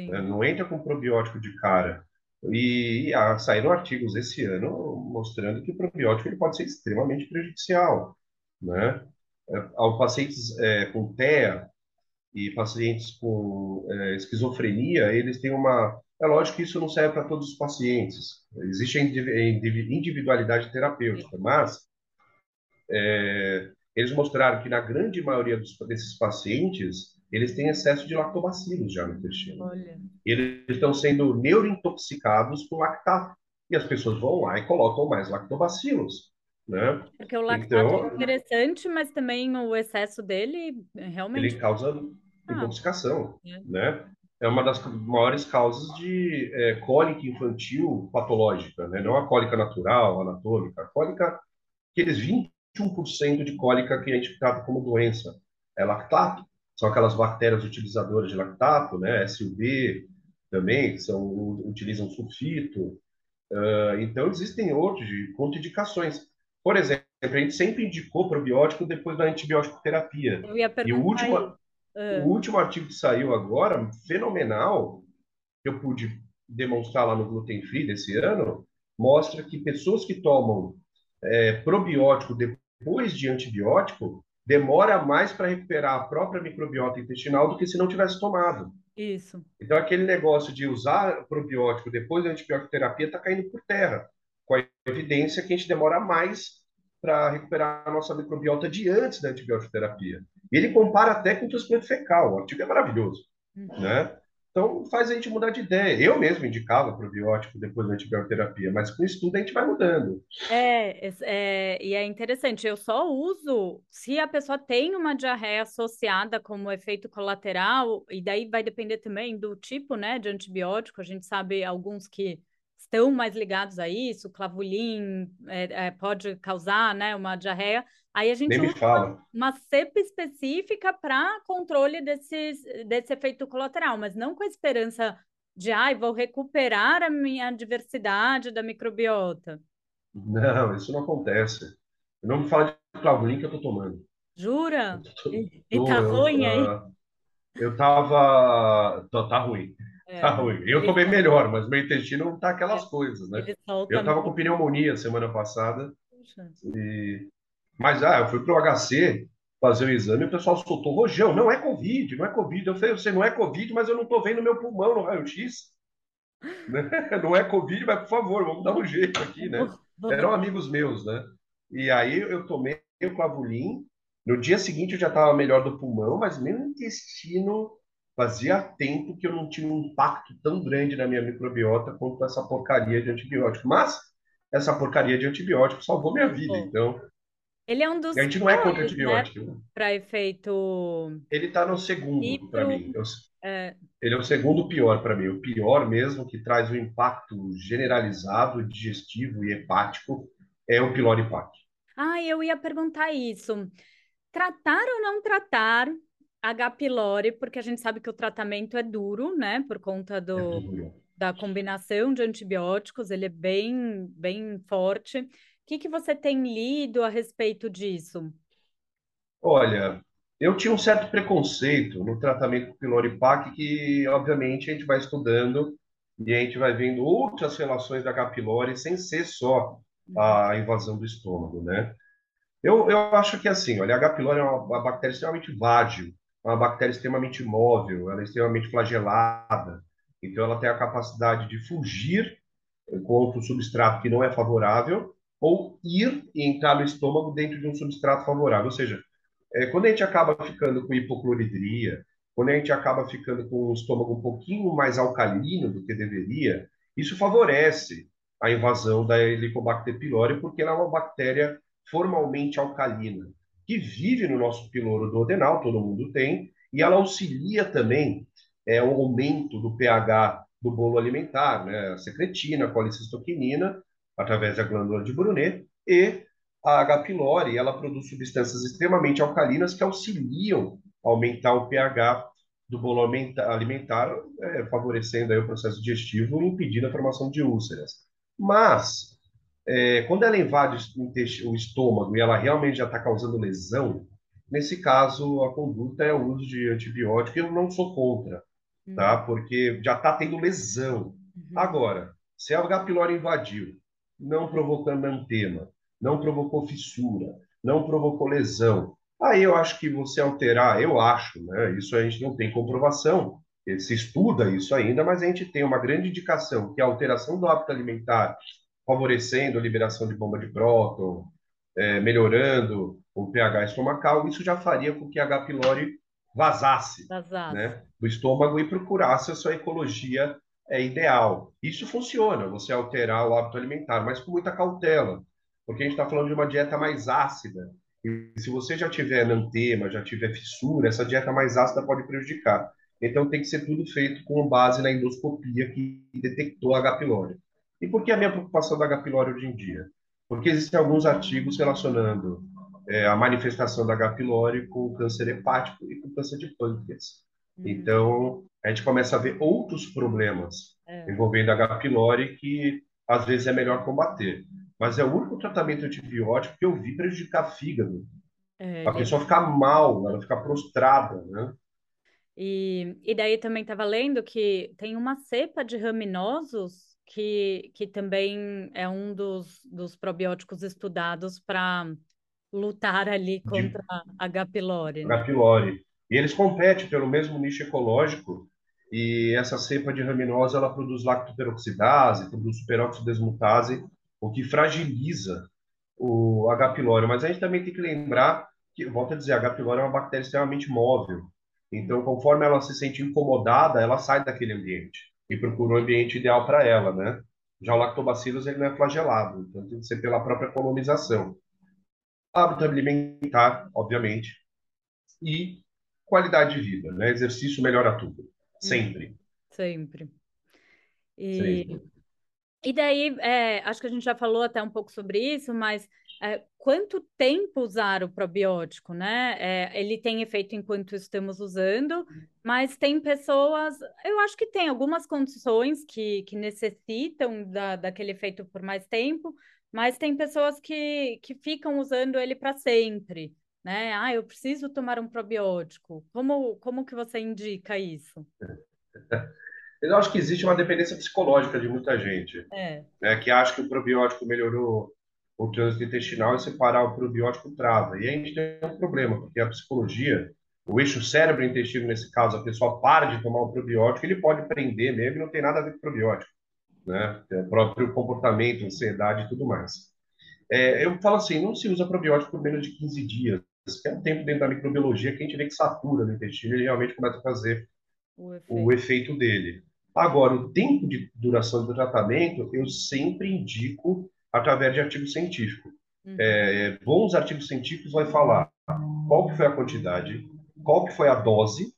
Né? Não entra com probiótico de cara. E, e ah, saíram artigos esse ano mostrando que o probiótico ele pode ser extremamente prejudicial, né? É, ao pacientes é, com TEA e pacientes com é, esquizofrenia, eles têm uma... É lógico que isso não serve para todos os pacientes. Existe a individualidade terapêutica, mas é, eles mostraram que na grande maioria dos, desses pacientes, eles têm excesso de lactobacilos já no intestino. Olha. Eles estão sendo neurointoxicados por lactato. E as pessoas vão lá e colocam mais lactobacilos. Né? Porque o lactato então, é interessante, mas também o excesso dele realmente. Ele causa ah. intoxicação. É. Né? é uma das maiores causas de é, cólica infantil patológica, né? não a cólica natural, anatômica, a cólica, aqueles 21% de cólica que a gente trata como doença, é lactato são aquelas bactérias utilizadoras de lactato, né, SUB também, que são, utilizam sulfito. Uh, então, existem outros contraindicações. Por exemplo, a gente sempre indicou probiótico depois da antibiótico terapia. Eu ia e o último, uh. o último artigo que saiu agora, fenomenal, que eu pude demonstrar lá no Gluten Free desse ano, mostra que pessoas que tomam é, probiótico depois de antibiótico demora mais para recuperar a própria microbiota intestinal do que se não tivesse tomado. Isso. Então, aquele negócio de usar probiótico depois da antibiótico terapia está caindo por terra, com a evidência que a gente demora mais para recuperar a nossa microbiota de antes da antibiótico terapia. E ele compara até com o transplante fecal, o artigo é maravilhoso, uhum. né? Então, faz a gente mudar de ideia. Eu mesmo indicava probiótico depois da antibioterapia, mas com estudo a gente vai mudando. É, é, e é interessante. Eu só uso se a pessoa tem uma diarreia associada como efeito colateral, e daí vai depender também do tipo, né, de antibiótico. A gente sabe alguns que estão mais ligados a isso, clavulin é, é, pode causar, né, uma diarreia. Aí a gente Nem usa uma cepa específica para controle desses, desse efeito colateral, mas não com a esperança de, ai, vou recuperar a minha diversidade da microbiota. Não, isso não acontece. Eu não me fala de clavulin que eu tô tomando. Jura? Tô, e, e tá eu, ruim aí? Uh, eu tava... Tá, tá ruim. É, tá ruim. Eu tô bem melhor, mas meu intestino não tá aquelas é, coisas, né? Eu tava com pneumonia semana passada. E mas, ah, eu fui para o HC fazer o exame e o pessoal soltou rojão. Não é Covid, não é Covid. Eu falei, você não é Covid, mas eu não estou vendo meu pulmão no raio-x. Né? Não é Covid, mas por favor, vamos dar um jeito aqui, né? Eram amigos meus, né? E aí eu tomei o clavulin. No dia seguinte eu já estava melhor do pulmão, mas meu intestino fazia tempo que eu não tinha um impacto tão grande na minha microbiota quanto essa porcaria de antibiótico. Mas essa porcaria de antibiótico salvou minha vida. Então, ele é um dos. A gente não é contra antibiótico. Né? Para efeito. Ele está no segundo, para mim. Eu, é... Ele é o segundo pior para mim. O pior mesmo, que traz um impacto generalizado, digestivo e hepático, é o pylori PAC. Ah, eu ia perguntar isso. Tratar ou não tratar H. pylori, porque a gente sabe que o tratamento é duro, né? Por conta do, é da combinação de antibióticos, ele é bem, bem forte que, que você tem lido a respeito disso? Olha, Eu tinha um certo preconceito no tratamento com pylori PAC, que obviamente a gente vai estudando e a gente vai vendo outras relações da H. pylori sem ser só a invasão do estômago, né? Eu, eu acho que assim, olha, a H. pylori é uma, uma bactéria extremamente vágil, uma bactéria extremamente móvel, ela é extremamente flagelada, então ela tem a capacidade de fugir contra o substrato que não é favorável ou ir e entrar no estômago dentro de um substrato favorável, ou seja, é, quando a gente acaba ficando com hipocloridria, quando a gente acaba ficando com o estômago um pouquinho mais alcalino do que deveria, isso favorece a invasão da Helicobacter pylori, porque ela é uma bactéria formalmente alcalina, que vive no nosso piloro duodenal, todo mundo tem, e ela auxilia também é, o aumento do pH do bolo alimentar, né? a secretina, a colicistoquinina, através da glândula de Brunet, e a H. pylori ela produz substâncias extremamente alcalinas que auxiliam a aumentar o pH do bolo alimentar, é, favorecendo aí o processo digestivo e impedindo a formação de úlceras. Mas, é, quando ela invade o estômago e ela realmente já está causando lesão, nesse caso, a conduta é o uso de antibiótico. Eu não sou contra, tá? Uhum. Porque já está tendo lesão. Uhum. Agora, se a H. pylori invadiu, não provocando antema, não provocou fissura, não provocou lesão. Aí eu acho que você alterar, eu acho, né? Isso a gente não tem comprovação, se estuda isso ainda, mas a gente tem uma grande indicação que a alteração do hábito alimentar, favorecendo a liberação de bomba de próton, é, melhorando o pH estomacal, isso já faria com que a H. pylori vazasse, vazasse. Né, do estômago e procurasse a sua ecologia é, ideal. Isso funciona, você alterar o hábito alimentar, mas com muita cautela porque a gente está falando de uma dieta mais ácida. E se você já tiver nantema, já tiver fissura, essa dieta mais ácida pode prejudicar. Então tem que ser tudo feito com base na endoscopia que detectou a H. pylori. E por que a minha preocupação da H. pylori hoje em dia? Porque existem alguns artigos relacionando é, a manifestação da H. pylori com câncer hepático e com câncer de pâncreas. Uhum. Então, a gente começa a ver outros problemas é. envolvendo a H. pylori que às vezes é melhor combater mas é o único tratamento antibiótico que eu vi prejudicar fígado. É, a pessoa ficar mal, ela ficar prostrada, né? E, e daí também estava lendo que tem uma cepa de raminosos que, que também é um dos, dos probióticos estudados para lutar ali contra de... a H. pylori. Né? H. pylori. E eles competem pelo mesmo nicho ecológico, e essa cepa de raminosa ela produz lactoperoxidase, produz superóxido desmutase, o que fragiliza o H. pylori. Mas a gente também tem que lembrar que, volto a dizer, H. pylori é uma bactéria extremamente móvel. Então, conforme ela se sente incomodada, ela sai daquele ambiente e procura um ambiente ideal para ela, né? Já o lactobacillus ele não é flagelado, então tem que ser pela própria colonização. Hábito alimentar, obviamente, e qualidade de vida, né? Exercício melhora tudo, sempre. Sempre. E sempre. E daí, é, acho que a gente já falou até um pouco sobre isso, mas é, quanto tempo usar o probiótico, né? É, ele tem efeito enquanto estamos usando, mas tem pessoas, eu acho que tem algumas condições que, que necessitam da, daquele efeito por mais tempo, mas tem pessoas que, que ficam usando ele para sempre, né? Ah, eu preciso tomar um probiótico. Como, como que você indica isso? Eu acho que existe uma dependência psicológica de muita gente, é. né, que acha que o probiótico melhorou o trânsito intestinal e separar o probiótico trava. E aí a gente tem um problema, porque a psicologia, o eixo cérebro-intestino, nesse caso, a pessoa para de tomar o probiótico, ele pode prender mesmo e não tem nada a ver com probiótico. Né? É o próprio comportamento, ansiedade e tudo mais. É, eu falo assim, não se usa probiótico por menos de 15 dias, que é um tempo dentro da microbiologia que a gente vê que satura no intestino e realmente começa a fazer o efeito, o efeito dele. Agora, o tempo de duração do tratamento, eu sempre indico através de artigo científico. Uhum. É, bons artigos científicos vai falar qual que foi a quantidade, qual que foi a dose,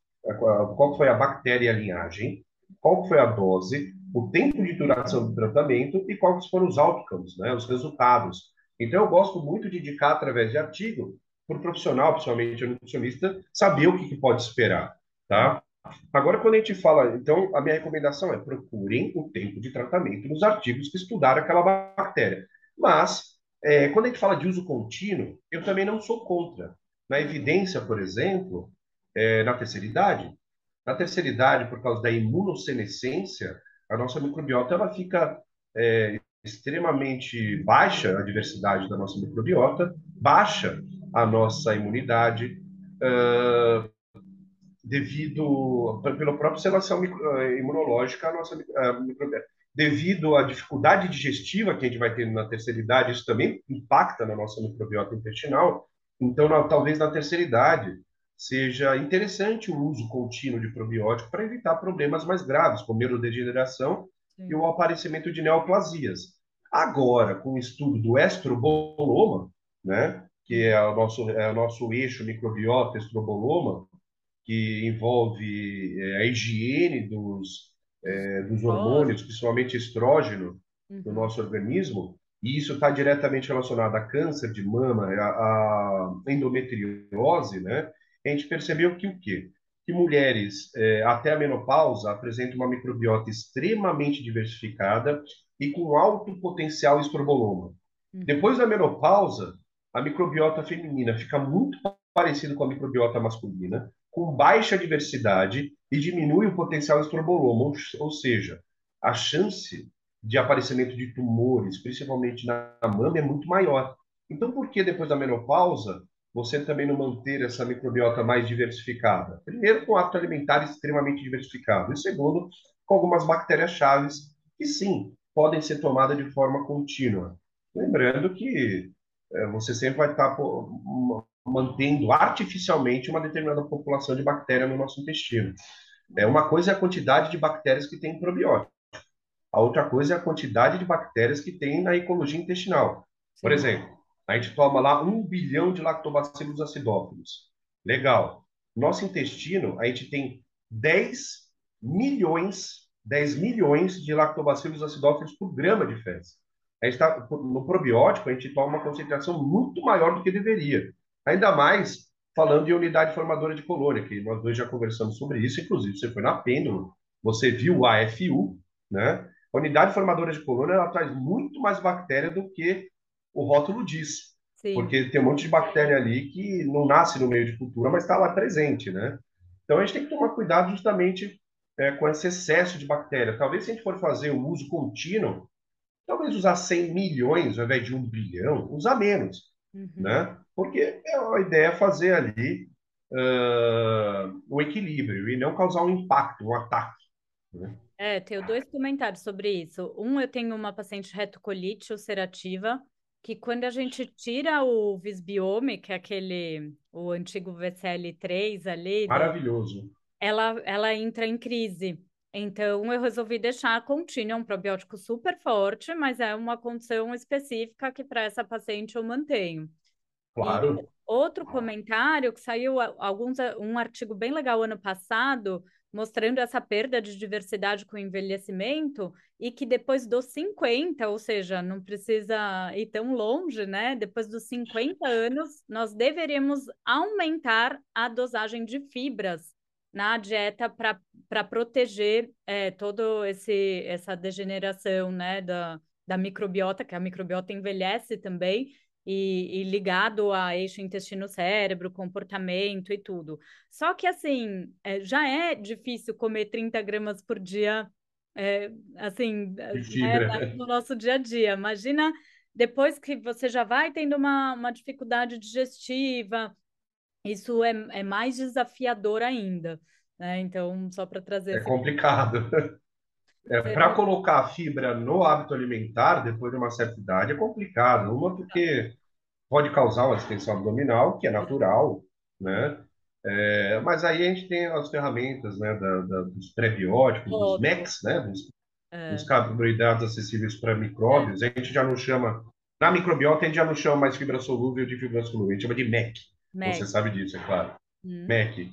qual que foi a bactéria e a linhagem, qual que foi a dose, o tempo de duração do tratamento e quais foram os outcomes, né, os resultados. Então, eu gosto muito de indicar através de artigo para o profissional, principalmente o nutricionista, saber o que, que pode esperar, tá? Agora, quando a gente fala, então, a minha recomendação é procurem o tempo de tratamento nos artigos que estudaram aquela bactéria. Mas, é, quando a gente fala de uso contínuo, eu também não sou contra. na evidência, por exemplo, é, na terceira idade. Na terceira idade, por causa da imunossenescência, a nossa microbiota ela fica é, extremamente baixa, a diversidade da nossa microbiota, baixa a nossa imunidade, uh, devido, pela própria seleção imunológica, a nossa microbiota devido à dificuldade digestiva que a gente vai ter na terceira idade, isso também impacta na nossa microbiota intestinal. Então, na, talvez na terceira idade seja interessante o uso contínuo de probiótico para evitar problemas mais graves, como neurodegeneração Sim. e o aparecimento de neoplasias. Agora, com o estudo do estroboloma, né, que é o nosso, é o nosso eixo microbiota estroboloma, que envolve é, a higiene dos, é, dos hormônios, principalmente estrógeno, uhum. no nosso organismo, e isso está diretamente relacionado a câncer de mama, a, a, endometriose, né? A gente percebeu que o quê? Que mulheres é, até a menopausa apresentam uma microbiota extremamente diversificada e com alto potencial estroboloma. Uhum. Depois da menopausa, a microbiota feminina fica muito parecida com a microbiota masculina, com baixa diversidade e diminui o potencial estroboloma, ou seja, a chance de aparecimento de tumores, principalmente na mama, é muito maior. Então, por que depois da menopausa você também não manter essa microbiota mais diversificada? Primeiro, com hábito alimentar extremamente diversificado, e segundo, com algumas bactérias chaves que sim podem ser tomadas de forma contínua. Lembrando que você sempre vai estar mantendo artificialmente uma determinada população de bactéria no nosso intestino. É uma coisa é a quantidade de bactérias que tem em probiótico. A outra coisa é a quantidade de bactérias que tem na ecologia intestinal. Por exemplo, a gente toma lá um bilhão de lactobacillus acidófilos. Legal. Nosso intestino, a gente tem 10 milhões, 10 milhões de lactobacillus acidófilos por grama de fezes. A gente tá, no probiótico, a gente toma uma concentração muito maior do que deveria. Ainda mais falando em unidade formadora de colônia, que nós dois já conversamos sobre isso, inclusive você foi na Pêndulo, você viu o AFU, né? A unidade formadora de colônia ela traz muito mais bactéria do que o rótulo diz. Sim. Porque tem um monte de bactéria ali que não nasce no meio de cultura, mas está lá presente, né? Então a gente tem que tomar cuidado justamente é, com esse excesso de bactéria. Talvez se a gente for fazer o uso contínuo, talvez usar 100 milhões ao invés de um bilhão, usar menos, uhum. né? Porque é a ideia é fazer ali uh, o equilíbrio e não causar um impacto, um ataque. Né? É, tenho dois comentários sobre isso. Um, eu tenho uma paciente retocolite ulcerativa, que quando a gente tira o Visbiome, que é aquele, o antigo VCL3 ali... Maravilhoso. Ela, ela entra em crise. Então, eu resolvi deixar contínuo, é um probiótico super forte, mas é uma condição específica que para essa paciente eu mantenho. Claro. E outro comentário que saiu alguns, um artigo bem legal ano passado, mostrando essa perda de diversidade com o envelhecimento e que depois dos 50, ou seja, não precisa ir tão longe, né? Depois dos 50 anos, nós deveríamos aumentar a dosagem de fibras na dieta para proteger é, todo esse essa degeneração, né, da, da microbiota, que a microbiota envelhece também e, e, ligado a eixo intestino-cérebro, comportamento e tudo. Só que, assim, é, já é difícil comer 30 gramas por dia, é, assim, né, no nosso dia a dia. Imagina depois que você já vai tendo uma, uma dificuldade digestiva, isso é, é mais desafiador ainda. Né? Então, só para trazer. É complicado. É, para colocar a fibra no hábito alimentar depois de uma certa idade é complicado. Uma porque pode causar uma distensão abdominal, que é natural, né? É, mas aí a gente tem as ferramentas, né, da, da, dos prebióticos, dos MECs, né, dos, é. dos carboidratos acessíveis para micróbios. É. A gente já não chama, na microbiota a gente já não chama mais fibra solúvel de fibra solúvel, a gente chama de MEC. MEC. Você sabe disso, é claro. Hum. MEC.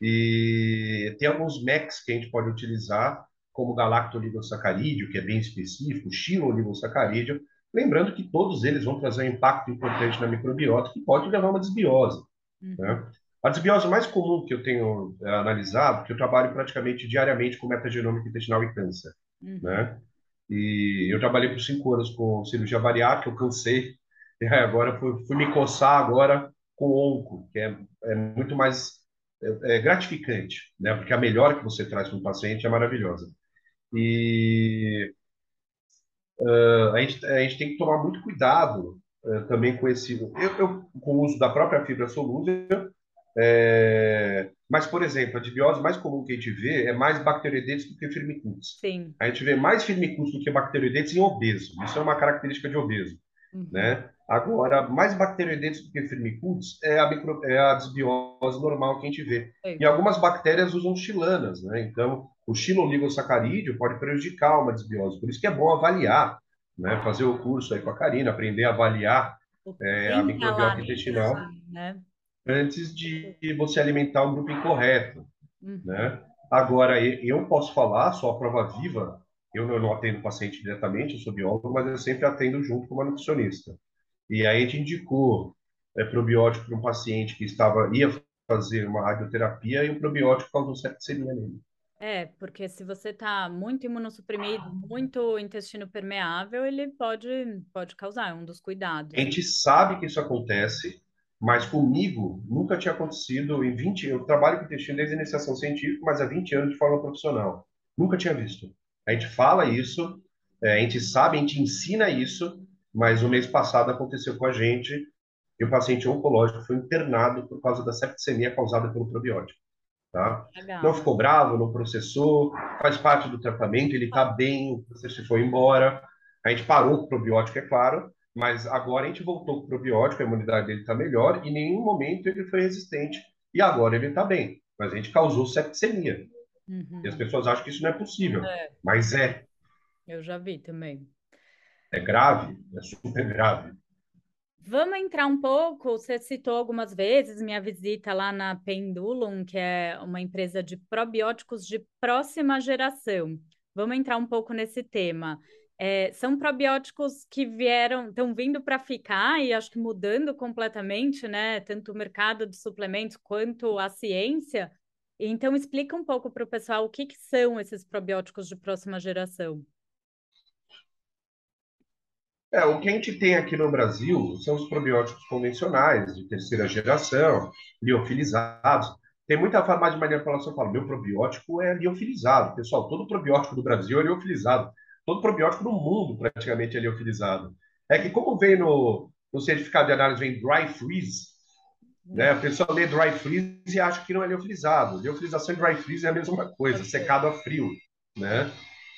E tem alguns MECs que a gente pode utilizar como galactoligosacarídeo, que é bem específico, xiloligosacarídeo, lembrando que todos eles vão trazer um impacto importante na microbiota que pode levar a uma desbiose. Uhum. Né? A desbiose mais comum que eu tenho é, analisado, que eu trabalho praticamente diariamente com metagenômica intestinal e câncer, uhum. né? E eu trabalhei por cinco anos com cirurgia bariátrica, eu cansei, e agora fui, fui me coçar agora com onco, que é, é muito mais é, é gratificante, né? Porque a melhora que você traz para o paciente é maravilhosa. E uh, a, gente, a gente tem que tomar muito cuidado uh, também com esse, eu, eu, com o uso da própria fibra solúvel. É, mas, por exemplo, a antibiose mais comum que a gente vê é mais bacteroidetes do que firmicutes. Sim. A gente vê mais firmicutes do que bacteroidetes em obeso. Isso é uma característica de obeso. Uhum. Né? Agora, mais bacteroidetes do que firmicutes é a, micro, é a desbiose normal que a gente vê. E algumas bactérias usam xilanas, né? Então, o xiloligosacarídeo pode prejudicar uma desbiose. Por isso que é bom avaliar, né? Fazer o curso aí com a Karina, aprender a avaliar é, a microbiota intestinal né? antes de você alimentar um grupo incorreto, uhum. né? Agora, eu posso falar, só a prova viva, eu não atendo paciente diretamente, eu sou biólogo, mas eu sempre atendo junto com uma nutricionista. E aí a gente indicou é, probiótico para um paciente que estava ia fazer uma radioterapia e o probiótico causou septicemia nele. É, porque se você está muito imunossuprimido, muito intestino permeável, ele pode, pode causar, é um dos cuidados. A gente sabe que isso acontece, mas comigo nunca tinha acontecido em 20 Eu trabalho com intestino desde a iniciação científica, mas há 20 anos de forma profissional. Nunca tinha visto. A gente fala isso, é, a gente sabe, a gente ensina isso, mas o mês passado aconteceu com a gente e o paciente oncológico foi internado por causa da septicemia causada pelo probiótico. Tá? Não ficou bravo, não processou, faz parte do tratamento, ele está bem, o processo foi embora. A gente parou com o probiótico, é claro, mas agora a gente voltou com o probiótico, a imunidade dele está melhor e em nenhum momento ele foi resistente e agora ele está bem. Mas a gente causou septicemia. Uhum. E as pessoas acham que isso não é possível, é. mas é. Eu já vi também. É grave, é super grave. Vamos entrar um pouco. Você citou algumas vezes minha visita lá na Pendulum, que é uma empresa de probióticos de próxima geração. Vamos entrar um pouco nesse tema. É, são probióticos que vieram, estão vindo para ficar e acho que mudando completamente, né? Tanto o mercado de suplementos quanto a ciência. Então, explica um pouco para o pessoal o que, que são esses probióticos de próxima geração. É, o que a gente tem aqui no Brasil são os probióticos convencionais, de terceira geração, liofilizados. Tem muita farmácia de manipulação que fala, meu probiótico é liofilizado. Pessoal, todo probiótico do Brasil é liofilizado. Todo probiótico do mundo praticamente é liofilizado. É que como vem no, no certificado de análise, vem dry freeze, né? A pessoa lê dry freeze e acha que não é liofilizado. Liofilização e dry freeze é a mesma coisa, secado a frio. Né?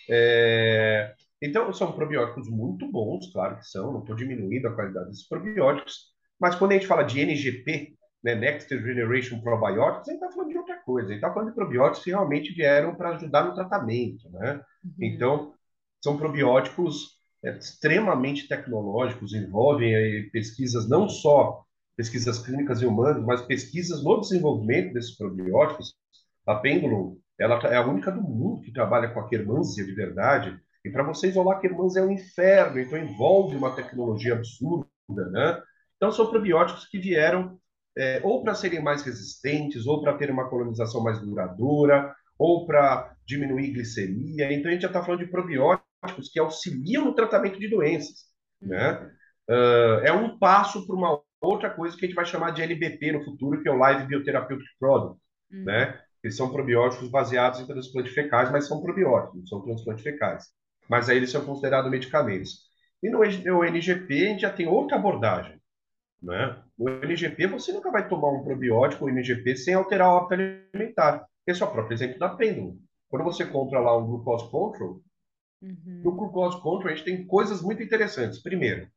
É... Então, são probióticos muito bons, claro que são, não estou diminuindo a qualidade desses probióticos, mas quando a gente fala de NGP, né, Next Generation Probiotics, a gente está falando de outra coisa, a gente está falando de probióticos que realmente vieram para ajudar no tratamento. Né? Uhum. Então, são probióticos é, extremamente tecnológicos, envolvem aí, pesquisas não só pesquisas clínicas em humanos, mas pesquisas no desenvolvimento desses probióticos. A Pendulum, ela é a única do mundo que trabalha com a quermância de verdade. E para você isolar quermância é um inferno, então envolve uma tecnologia absurda, né? Então são probióticos que vieram é, ou para serem mais resistentes, ou para ter uma colonização mais duradoura, ou para diminuir glicemia. Então a gente já está falando de probióticos que auxiliam no tratamento de doenças, né? Uh, é um passo para uma outra coisa que a gente vai chamar de LBP no futuro, que é o Live Biotherapeutic Product, uhum. né? Que são probióticos baseados em transplantes fecais, mas são probióticos, não são transplantes fecais. Mas aí eles são considerados medicamentos. E no, no NGP a gente já tem outra abordagem, né? No NGP você nunca vai tomar um probiótico, um NGP, sem alterar o hábito alimentar. Esse é o próprio exemplo da pêndula. Quando você compra lá um glucose control, uhum. no glucose control a gente tem coisas muito interessantes. Primeiro,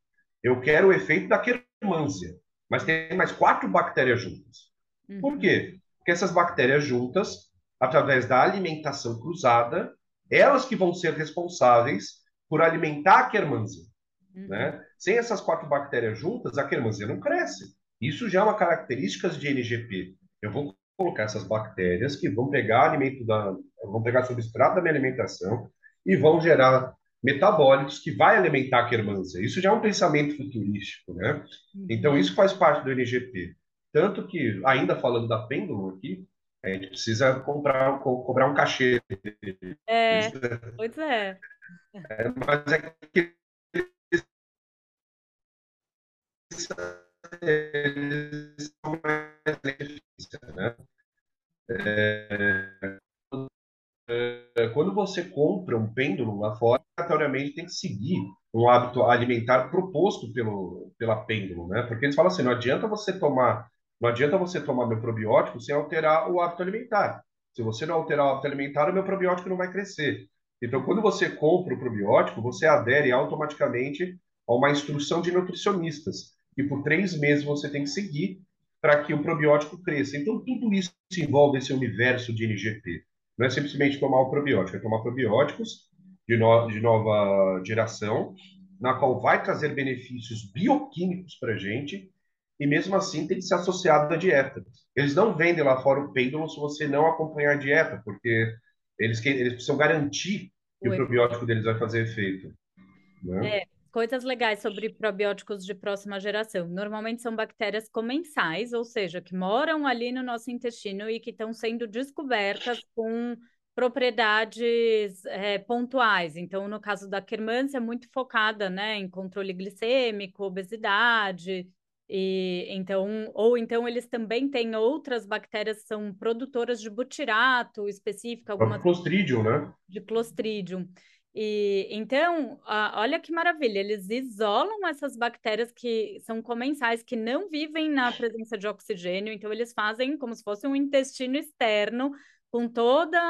eu quero o efeito da quermância, mas tem mais quatro bactérias juntas. Uhum. Por quê? Porque essas bactérias juntas, através da alimentação cruzada, elas que vão ser responsáveis por alimentar a quermância. Uhum. Né? Sem essas quatro bactérias juntas, a quermância não cresce. Isso já é uma característica de NGP. Eu vou colocar essas bactérias que vão pegar alimento da, vão pegar substrato da minha alimentação e vão gerar metabólitos que vai alimentar a quermância. Isso já é um pensamento futurístico, né? Uhum. Então, isso faz parte do NGP. Tanto que, ainda falando da pêndula aqui, a gente precisa comprar, co cobrar um cachê. É, pois é. é mas é que eles são mais difíceis, né? É, é, quando você compra um pêndulo lá fora, obrigatoriamente tem que seguir um hábito alimentar proposto pelo, pela pêndulo, né? Porque eles falam assim, não adianta você tomar, não adianta você tomar meu probiótico sem alterar o hábito alimentar. Se você não alterar o hábito alimentar, o meu probiótico não vai crescer. Então, quando você compra o probiótico, você adere automaticamente a uma instrução de nutricionistas, e por três meses você tem que seguir para que o probiótico cresça. Então, tudo isso envolve esse universo de NGP. Não é simplesmente tomar o probiótico, é tomar probióticos de, no, de nova geração, na qual vai trazer benefícios bioquímicos para a gente, e mesmo assim tem que ser associado à dieta. Eles não vendem lá fora o pêndulo se você não acompanhar a dieta, porque eles, eles precisam garantir que o probiótico deles vai fazer efeito. Né? É, coisas legais sobre probióticos de próxima geração. Normalmente são bactérias comensais, ou seja, que moram ali no nosso intestino e que estão sendo descobertas com propriedades é, pontuais. Então, no caso da Quermância, é muito focada né, em controle glicêmico, obesidade. E então, ou então eles também têm outras bactérias que são produtoras de butirato específica, algumas Clostridium, né? De Clostridium. E então, olha que maravilha, eles isolam essas bactérias que são comensais, que não vivem na presença de oxigênio, então eles fazem como se fosse um intestino externo, com toda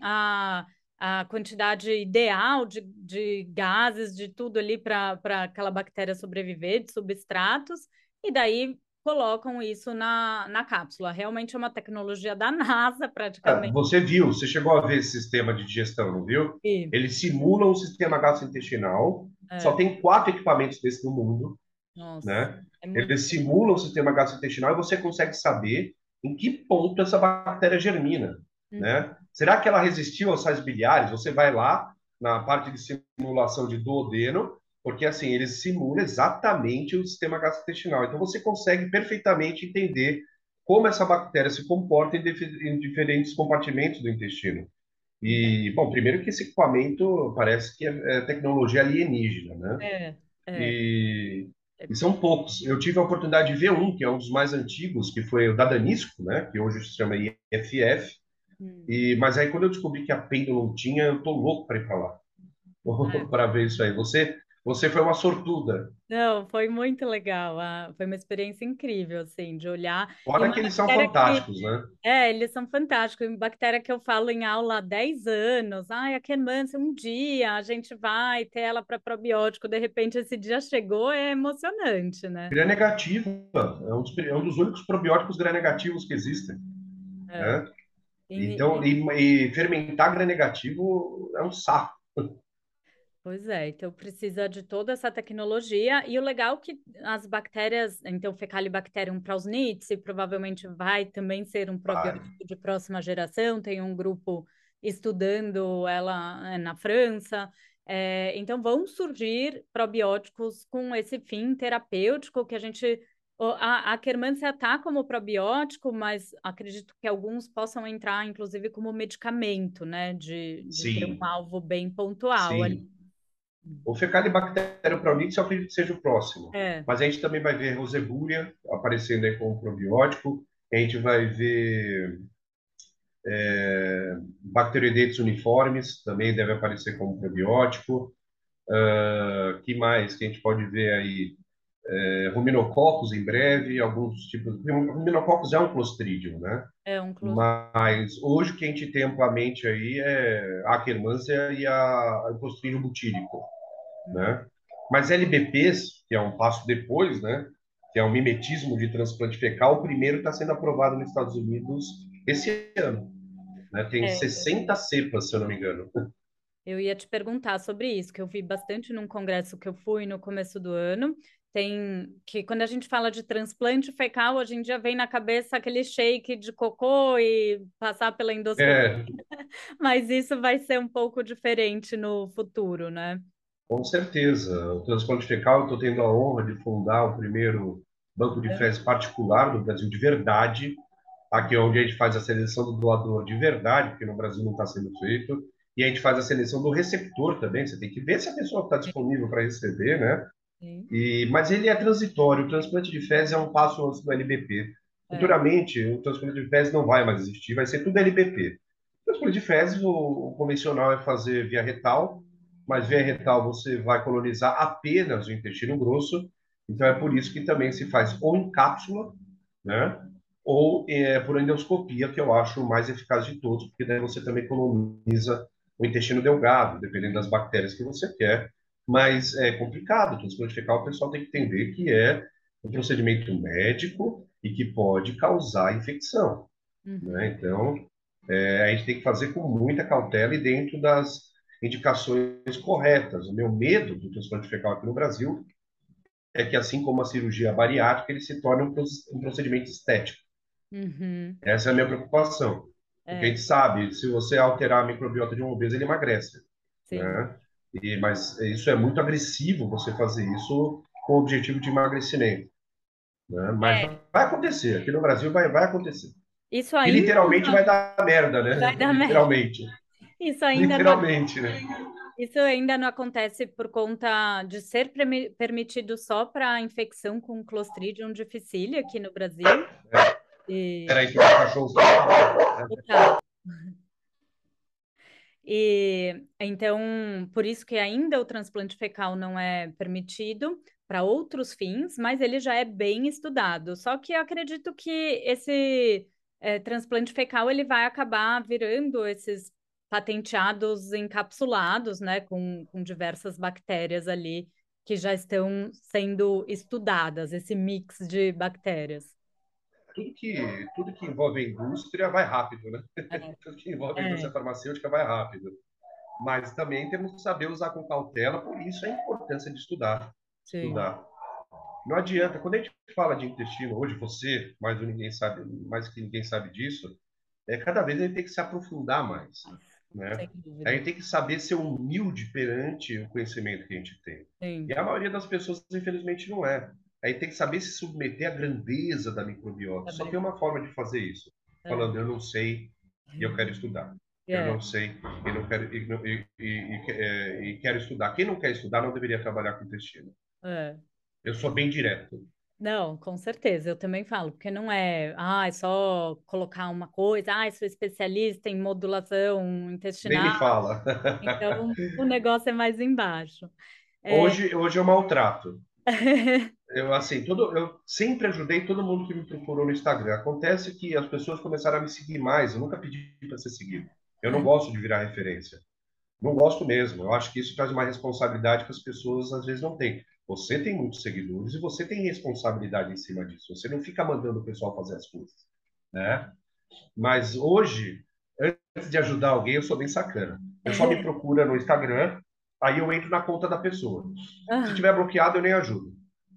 a, a quantidade ideal de, de gases, de tudo ali para aquela bactéria sobreviver, de substratos, e daí colocam isso na, na cápsula. Realmente é uma tecnologia da NASA, praticamente. Você viu, você chegou a ver esse sistema de digestão, não viu? Sim. Eles simulam o sistema gastrointestinal. É. Só tem quatro equipamentos desse no mundo. Nossa, né? É Eles simulam o sistema gastrointestinal e você consegue saber em que ponto essa bactéria germina. Uhum. Né? Será que ela resistiu aos sais biliares? Você vai lá na parte de simulação de duodeno porque assim eles simulam exatamente o sistema gastrointestinal. Então você consegue perfeitamente entender como essa bactéria se comporta em, em diferentes compartimentos do intestino. E, bom, primeiro que esse equipamento parece que é, é tecnologia alienígena, né? É, é. E, e, são poucos. Eu tive a oportunidade de ver um, que é um dos mais antigos, que foi o da Danisco, né? Que hoje se chama IFF. Hum. E, mas aí quando eu descobri que a Pendulum tinha, eu tô louco para ir para lá. É. para ver isso aí. Você você foi uma sortuda. Não, foi muito legal. ah, Foi uma experiência incrível, assim, de olhar. E Fora uma que eles são fantásticos, que, né? é, eles são fantásticos. Uma bactéria que eu falo em aula há 10 anos. Ai, a Quermância, um dia a gente vai ter ela para probiótico. De repente, esse dia chegou, é emocionante, né? Gram-negativa. É um dos, é um dos únicos probióticos gram-negativos que existem. É. Né? E, Então, e, e fermentar gram-negativo é um saco. Pois é, então precisa de toda essa tecnologia. E o legal é que as bactérias, então Fecalibacterium prausnitzii, provavelmente vai também ser um probiótico de próxima geração. Tem um grupo estudando ela é, na França. É, então vão surgir probióticos com esse fim terapêutico que a gente a, a Quermância está como probiótico, mas acredito que alguns possam entrar, inclusive, como medicamento, né? De, de ter um alvo bem pontual. Sim. O Fecalibacterium praunitis eu acredito que seja o próximo. É. Mas a gente também vai ver Rosebulia aparecendo aí como probiótico. A gente vai ver é, Bacteroidetes uniformes, também deve aparecer como probiótico. Uh, que mais que a gente pode ver aí? É, ruminococcus em breve, alguns tipos. Ruminococcus é um clostridium, né? É um clostridium. Mas hoje o que a gente tem amplamente aí é a Akkermansia e a, o clostridium butírico, né? Mas LBPs, que é um passo depois, né? Que é um mimetismo de transplante fecal, o primeiro está sendo aprovado nos Estados Unidos esse ano. Né? Tem é, 60 cepas, se eu não me engano. Eu ia te perguntar sobre isso, que eu vi bastante num congresso que eu fui no começo do ano, tem que quando a gente fala de transplante fecal, hoje em dia vem na cabeça aquele shake de cocô e passar pela endoscopia. É. Mas isso vai ser um pouco diferente no futuro, né? Com certeza. O transplante fecal, eu estou tendo a honra de fundar o primeiro banco de é. fezes particular do Brasil de verdade. Aqui é onde a gente faz a seleção do doador de verdade, porque no Brasil não está sendo feito. E a gente faz a seleção do receptor também. Você tem que ver se a pessoa está disponível para receber, né? E, mas ele é transitório. O transplante de fezes é um passo antes do LBP. É. Futuramente, o transplante de fezes não vai mais existir, vai ser tudo LBP. O transplante de fezes, o, o convencional é fazer via retal, mas via retal você vai colonizar apenas o intestino grosso. Então é por isso que também se faz ou em cápsula, né? Ou é, por endoscopia, que eu acho o mais eficaz de todos, porque daí você também coloniza o intestino delgado, dependendo das bactérias que você quer. Mas é complicado. Fecal, o pessoal tem que entender que é um procedimento médico e que pode causar infecção. Uhum. Né? Então, é, a gente tem que fazer com muita cautela e dentro das indicações corretas. O meu medo do transplante fecal aqui no Brasil é que, assim como a cirurgia bariátrica, ele se torne um, procedimento estético. Uhum. Essa é a minha preocupação. É. Porque a gente sabe, se você alterar a microbiota de um obeso, ele emagrece. Né? E, mas isso é muito agressivo, você fazer isso com o objetivo de emagrecimento. Né? Mas é. vai acontecer, aqui no Brasil vai, vai acontecer. Isso aí. E literalmente vai dar merda, né? Vai dar literalmente. Merda. Isso ainda literalmente, não... né? Isso ainda não acontece por conta de ser permitido só para infecção com Clostridium difficile aqui no Brasil. É. E... Peraí, que o cachorro tá... E então, por isso que ainda o transplante fecal não é permitido para outros fins, mas ele já é bem estudado. Só que eu acredito que esse é, transplante fecal ele vai acabar virando esses patenteados encapsulados, né, com, com diversas bactérias ali que já estão sendo estudadas, esse mix de bactérias. Tudo que, tudo que envolve a indústria vai rápido, né? É. tudo que envolve a indústria é. farmacêutica vai rápido. Mas também temos que saber usar com cautela, por isso a importância de estudar. Sim. Estudar. Não adianta, quando a gente fala de intestino, hoje você, mais ninguém sabe, mais que ninguém sabe disso, é cada vez a gente tem que se aprofundar mais. Né? A gente tem que saber ser humilde perante o conhecimento que a gente tem. Sim. E a maioria das pessoas, infelizmente, não é. A gente tem que saber se submeter à grandeza da microbiota. É Só tem uma forma de fazer isso. É. Falando, eu não sei e eu quero estudar. É. Eu não sei e, não quero, e, e, e, é, e, quero estudar. Quem não quer estudar não deveria trabalhar com intestino. É. Eu sou bem direto. Não, com certeza, eu também falo, porque não é, ah, é só colocar uma coisa, ah, sou especialista em modulação intestinal. Nem me fala. Então, o negócio é mais embaixo. É... Hoje, hoje eu maltrato. eu, assim, todo, eu sempre ajudei todo mundo que me procurou no Instagram. Acontece que as pessoas começaram a me seguir mais, eu nunca pedi para ser seguido. Eu não gosto de virar referência. Não gosto mesmo. Eu acho que isso traz uma responsabilidade que as pessoas às vezes não têm. Você tem muitos seguidores e você tem responsabilidade em cima disso. Você não fica mandando o pessoal fazer as coisas, né? Mas hoje, antes de ajudar alguém, eu sou bem sacana. Eu só me procura no Instagram, aí eu entro na conta da pessoa. Se tiver bloqueado, eu nem ajudo.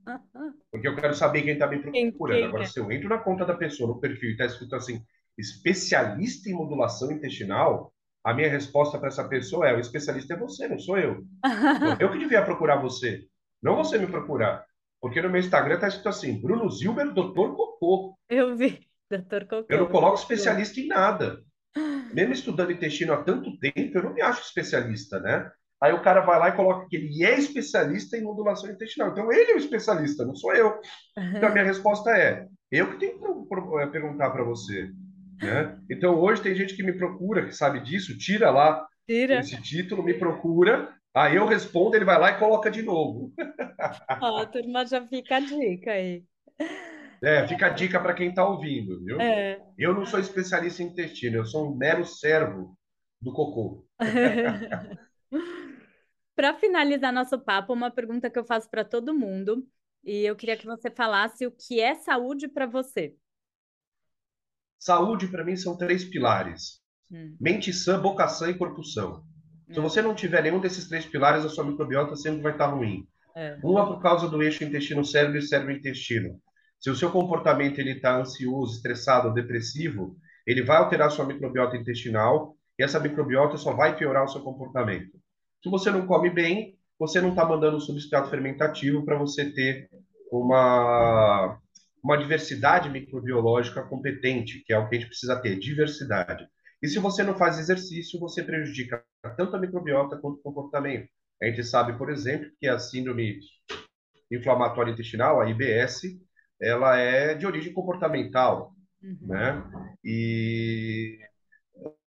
Porque eu quero saber quem está me procurando. Agora, se eu entro na conta da pessoa, no perfil, e está escrito assim, especialista em modulação intestinal, a minha resposta para essa pessoa é: o especialista é você, não sou eu. eu que devia procurar você. Não você me procurar. Porque no meu Instagram está escrito assim, Bruno Zilber, doutor Cocô. Eu vi, doutor Cocô. Eu não coloco especialista em nada. Mesmo estudando intestino há tanto tempo, eu não me acho especialista, né? Aí o cara vai lá e coloca que ele é especialista em modulação intestinal. Então ele é o especialista, não sou eu. Então a minha resposta é: eu que tenho que é, perguntar para você. Né? Então hoje tem gente que me procura, que sabe disso, tira lá tira. esse título, me procura, Aí eu respondo, ele vai lá e coloca de novo. Ó, a turma já fica a dica aí. É, fica a dica para quem está ouvindo, viu? É. Eu não sou especialista em intestino, eu sou um mero servo do cocô. para finalizar nosso papo, uma pergunta que eu faço para todo mundo, e eu queria que você falasse o que é saúde para você. Saúde para mim são três pilares: hum. mente sã, boca sã e corpo são. Se você não tiver nenhum desses três pilares, a sua microbiota sempre vai estar ruim. É. Uma por causa do eixo intestino-cérebro e cérebro-intestino. Se o seu comportamento ele está ansioso, estressado, depressivo, ele vai alterar a sua microbiota intestinal e essa microbiota só vai piorar o seu comportamento. Se você não come bem, você não está mandando um substrato fermentativo para você ter uma, uma diversidade microbiológica competente, que é o que a gente precisa ter, diversidade. E se você não faz exercício, você prejudica tanto a microbiota quanto o comportamento. A gente sabe, por exemplo, que a síndrome inflamatória intestinal, a IBS, ela é de origem comportamental, uhum. né? E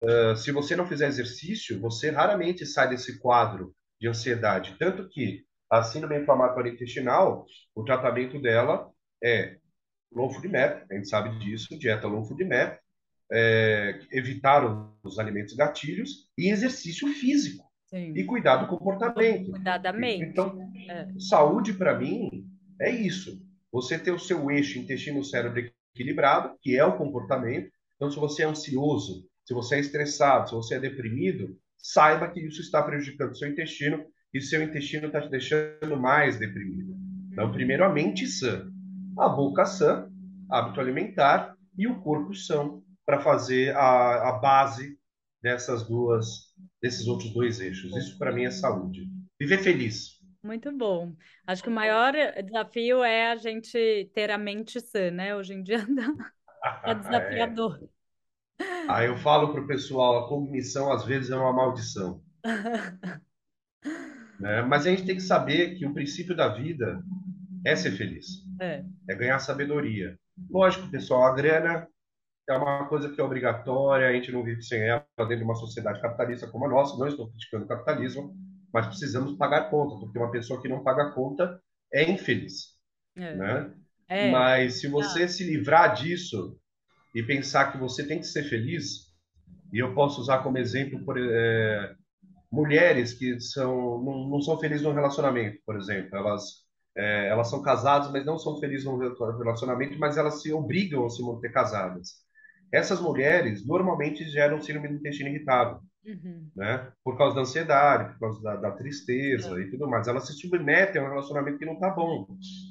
uh, se você não fizer exercício, você raramente sai desse quadro de ansiedade. Tanto que a síndrome inflamatória intestinal, o tratamento dela é low food map, a gente sabe disso, dieta low food map, é, evitar os alimentos gatilhos e exercício físico. Sim. E cuidar do comportamento. Cuidar da mente. Então, é. saúde para mim é isso. Você ter o seu eixo intestino-cérebro equilibrado, que é o comportamento. Então, se você é ansioso, se você é estressado, se você é deprimido, saiba que isso está prejudicando seu intestino e seu intestino está te deixando mais deprimido. Então, uhum. primeiro, a mente sã, a boca sã, hábito alimentar e o corpo são para fazer a, a base dessas duas, desses outros dois eixos. Isso para mim é saúde. Viver feliz. Muito bom. Acho que o maior desafio é a gente ter a mente sã, né? Hoje em dia é, é desafiador. Aí eu falo para o pessoal, a cognição às vezes é uma maldição. né? Mas a gente tem que saber que o princípio da vida é ser feliz. É, é ganhar sabedoria. Lógico, pessoal, a grana é uma coisa que é obrigatória, a gente não vive sem ela dentro de uma sociedade capitalista como a nossa. Não estou criticando o capitalismo, mas precisamos pagar conta, porque uma pessoa que não paga conta é infeliz. É. Né? É. Mas se você ah. se livrar disso e pensar que você tem que ser feliz, e eu posso usar como exemplo por, é, mulheres que são, não, não, são felizes no relacionamento, por exemplo. Elas, é, elas são casadas, mas não são felizes no relacionamento, mas elas se obrigam a se manter casadas. Essas mulheres normalmente geram síndrome do intestino irritável, uhum. né? Por causa da ansiedade, por causa da, da tristeza é. e tudo mais. Elas se submetem a um relacionamento que não está bom.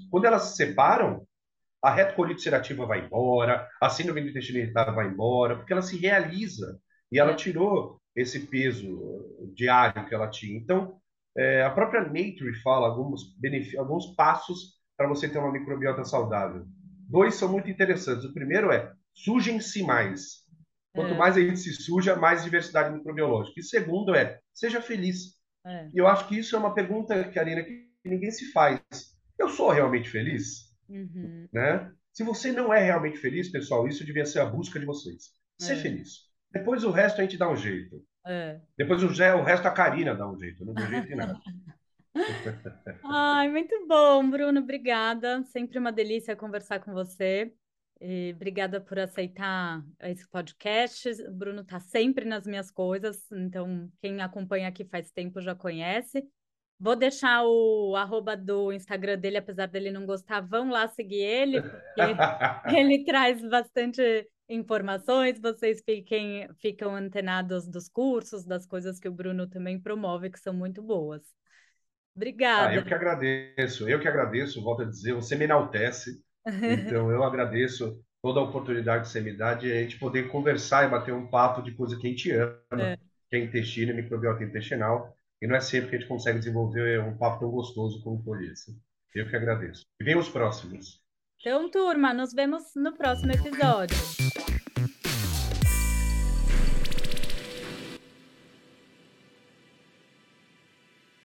Quando elas se separam, a retocolite ulcerativa vai embora, a síndrome do intestino irritável vai embora, porque ela se realiza e ela é. tirou esse peso diário que ela tinha. Então, é, a própria Nature fala alguns, alguns passos para você ter uma microbiota saudável. Dois são muito interessantes. O primeiro é sujem-se mais. Quanto é. mais a gente se suja, mais diversidade microbiológica. E segundo é, seja feliz. É. E eu acho que isso é uma pergunta, Karina, que ninguém se faz. Eu sou realmente feliz? Uhum. Né? Se você não é realmente feliz, pessoal, isso devia ser a busca de vocês. Ser é. feliz. Depois o resto a gente dá um jeito. É. Depois o, o resto a Karina dá um jeito. Não dá jeito de nada. Ai, muito bom, Bruno. Obrigada. Sempre uma delícia conversar com você. E obrigada por aceitar esse podcast. O Bruno está sempre nas minhas coisas, então quem acompanha aqui faz tempo já conhece. Vou deixar o arroba do Instagram dele, apesar dele não gostar, vão lá seguir ele, porque ele traz bastante informações, vocês fiquem, ficam antenados dos cursos, das coisas que o Bruno também promove, que são muito boas. Obrigada. Ah, eu que agradeço, eu que agradeço, volto a dizer, você me enaltece. Então, eu agradeço toda a oportunidade que você me dá de a gente poder conversar e bater um papo de coisa que a gente ama, é. que é intestino e microbiota intestinal. E não é sempre que a gente consegue desenvolver um papo tão gostoso como foi esse. Eu que agradeço. E vem os próximos. Então, turma, nos vemos no próximo episódio.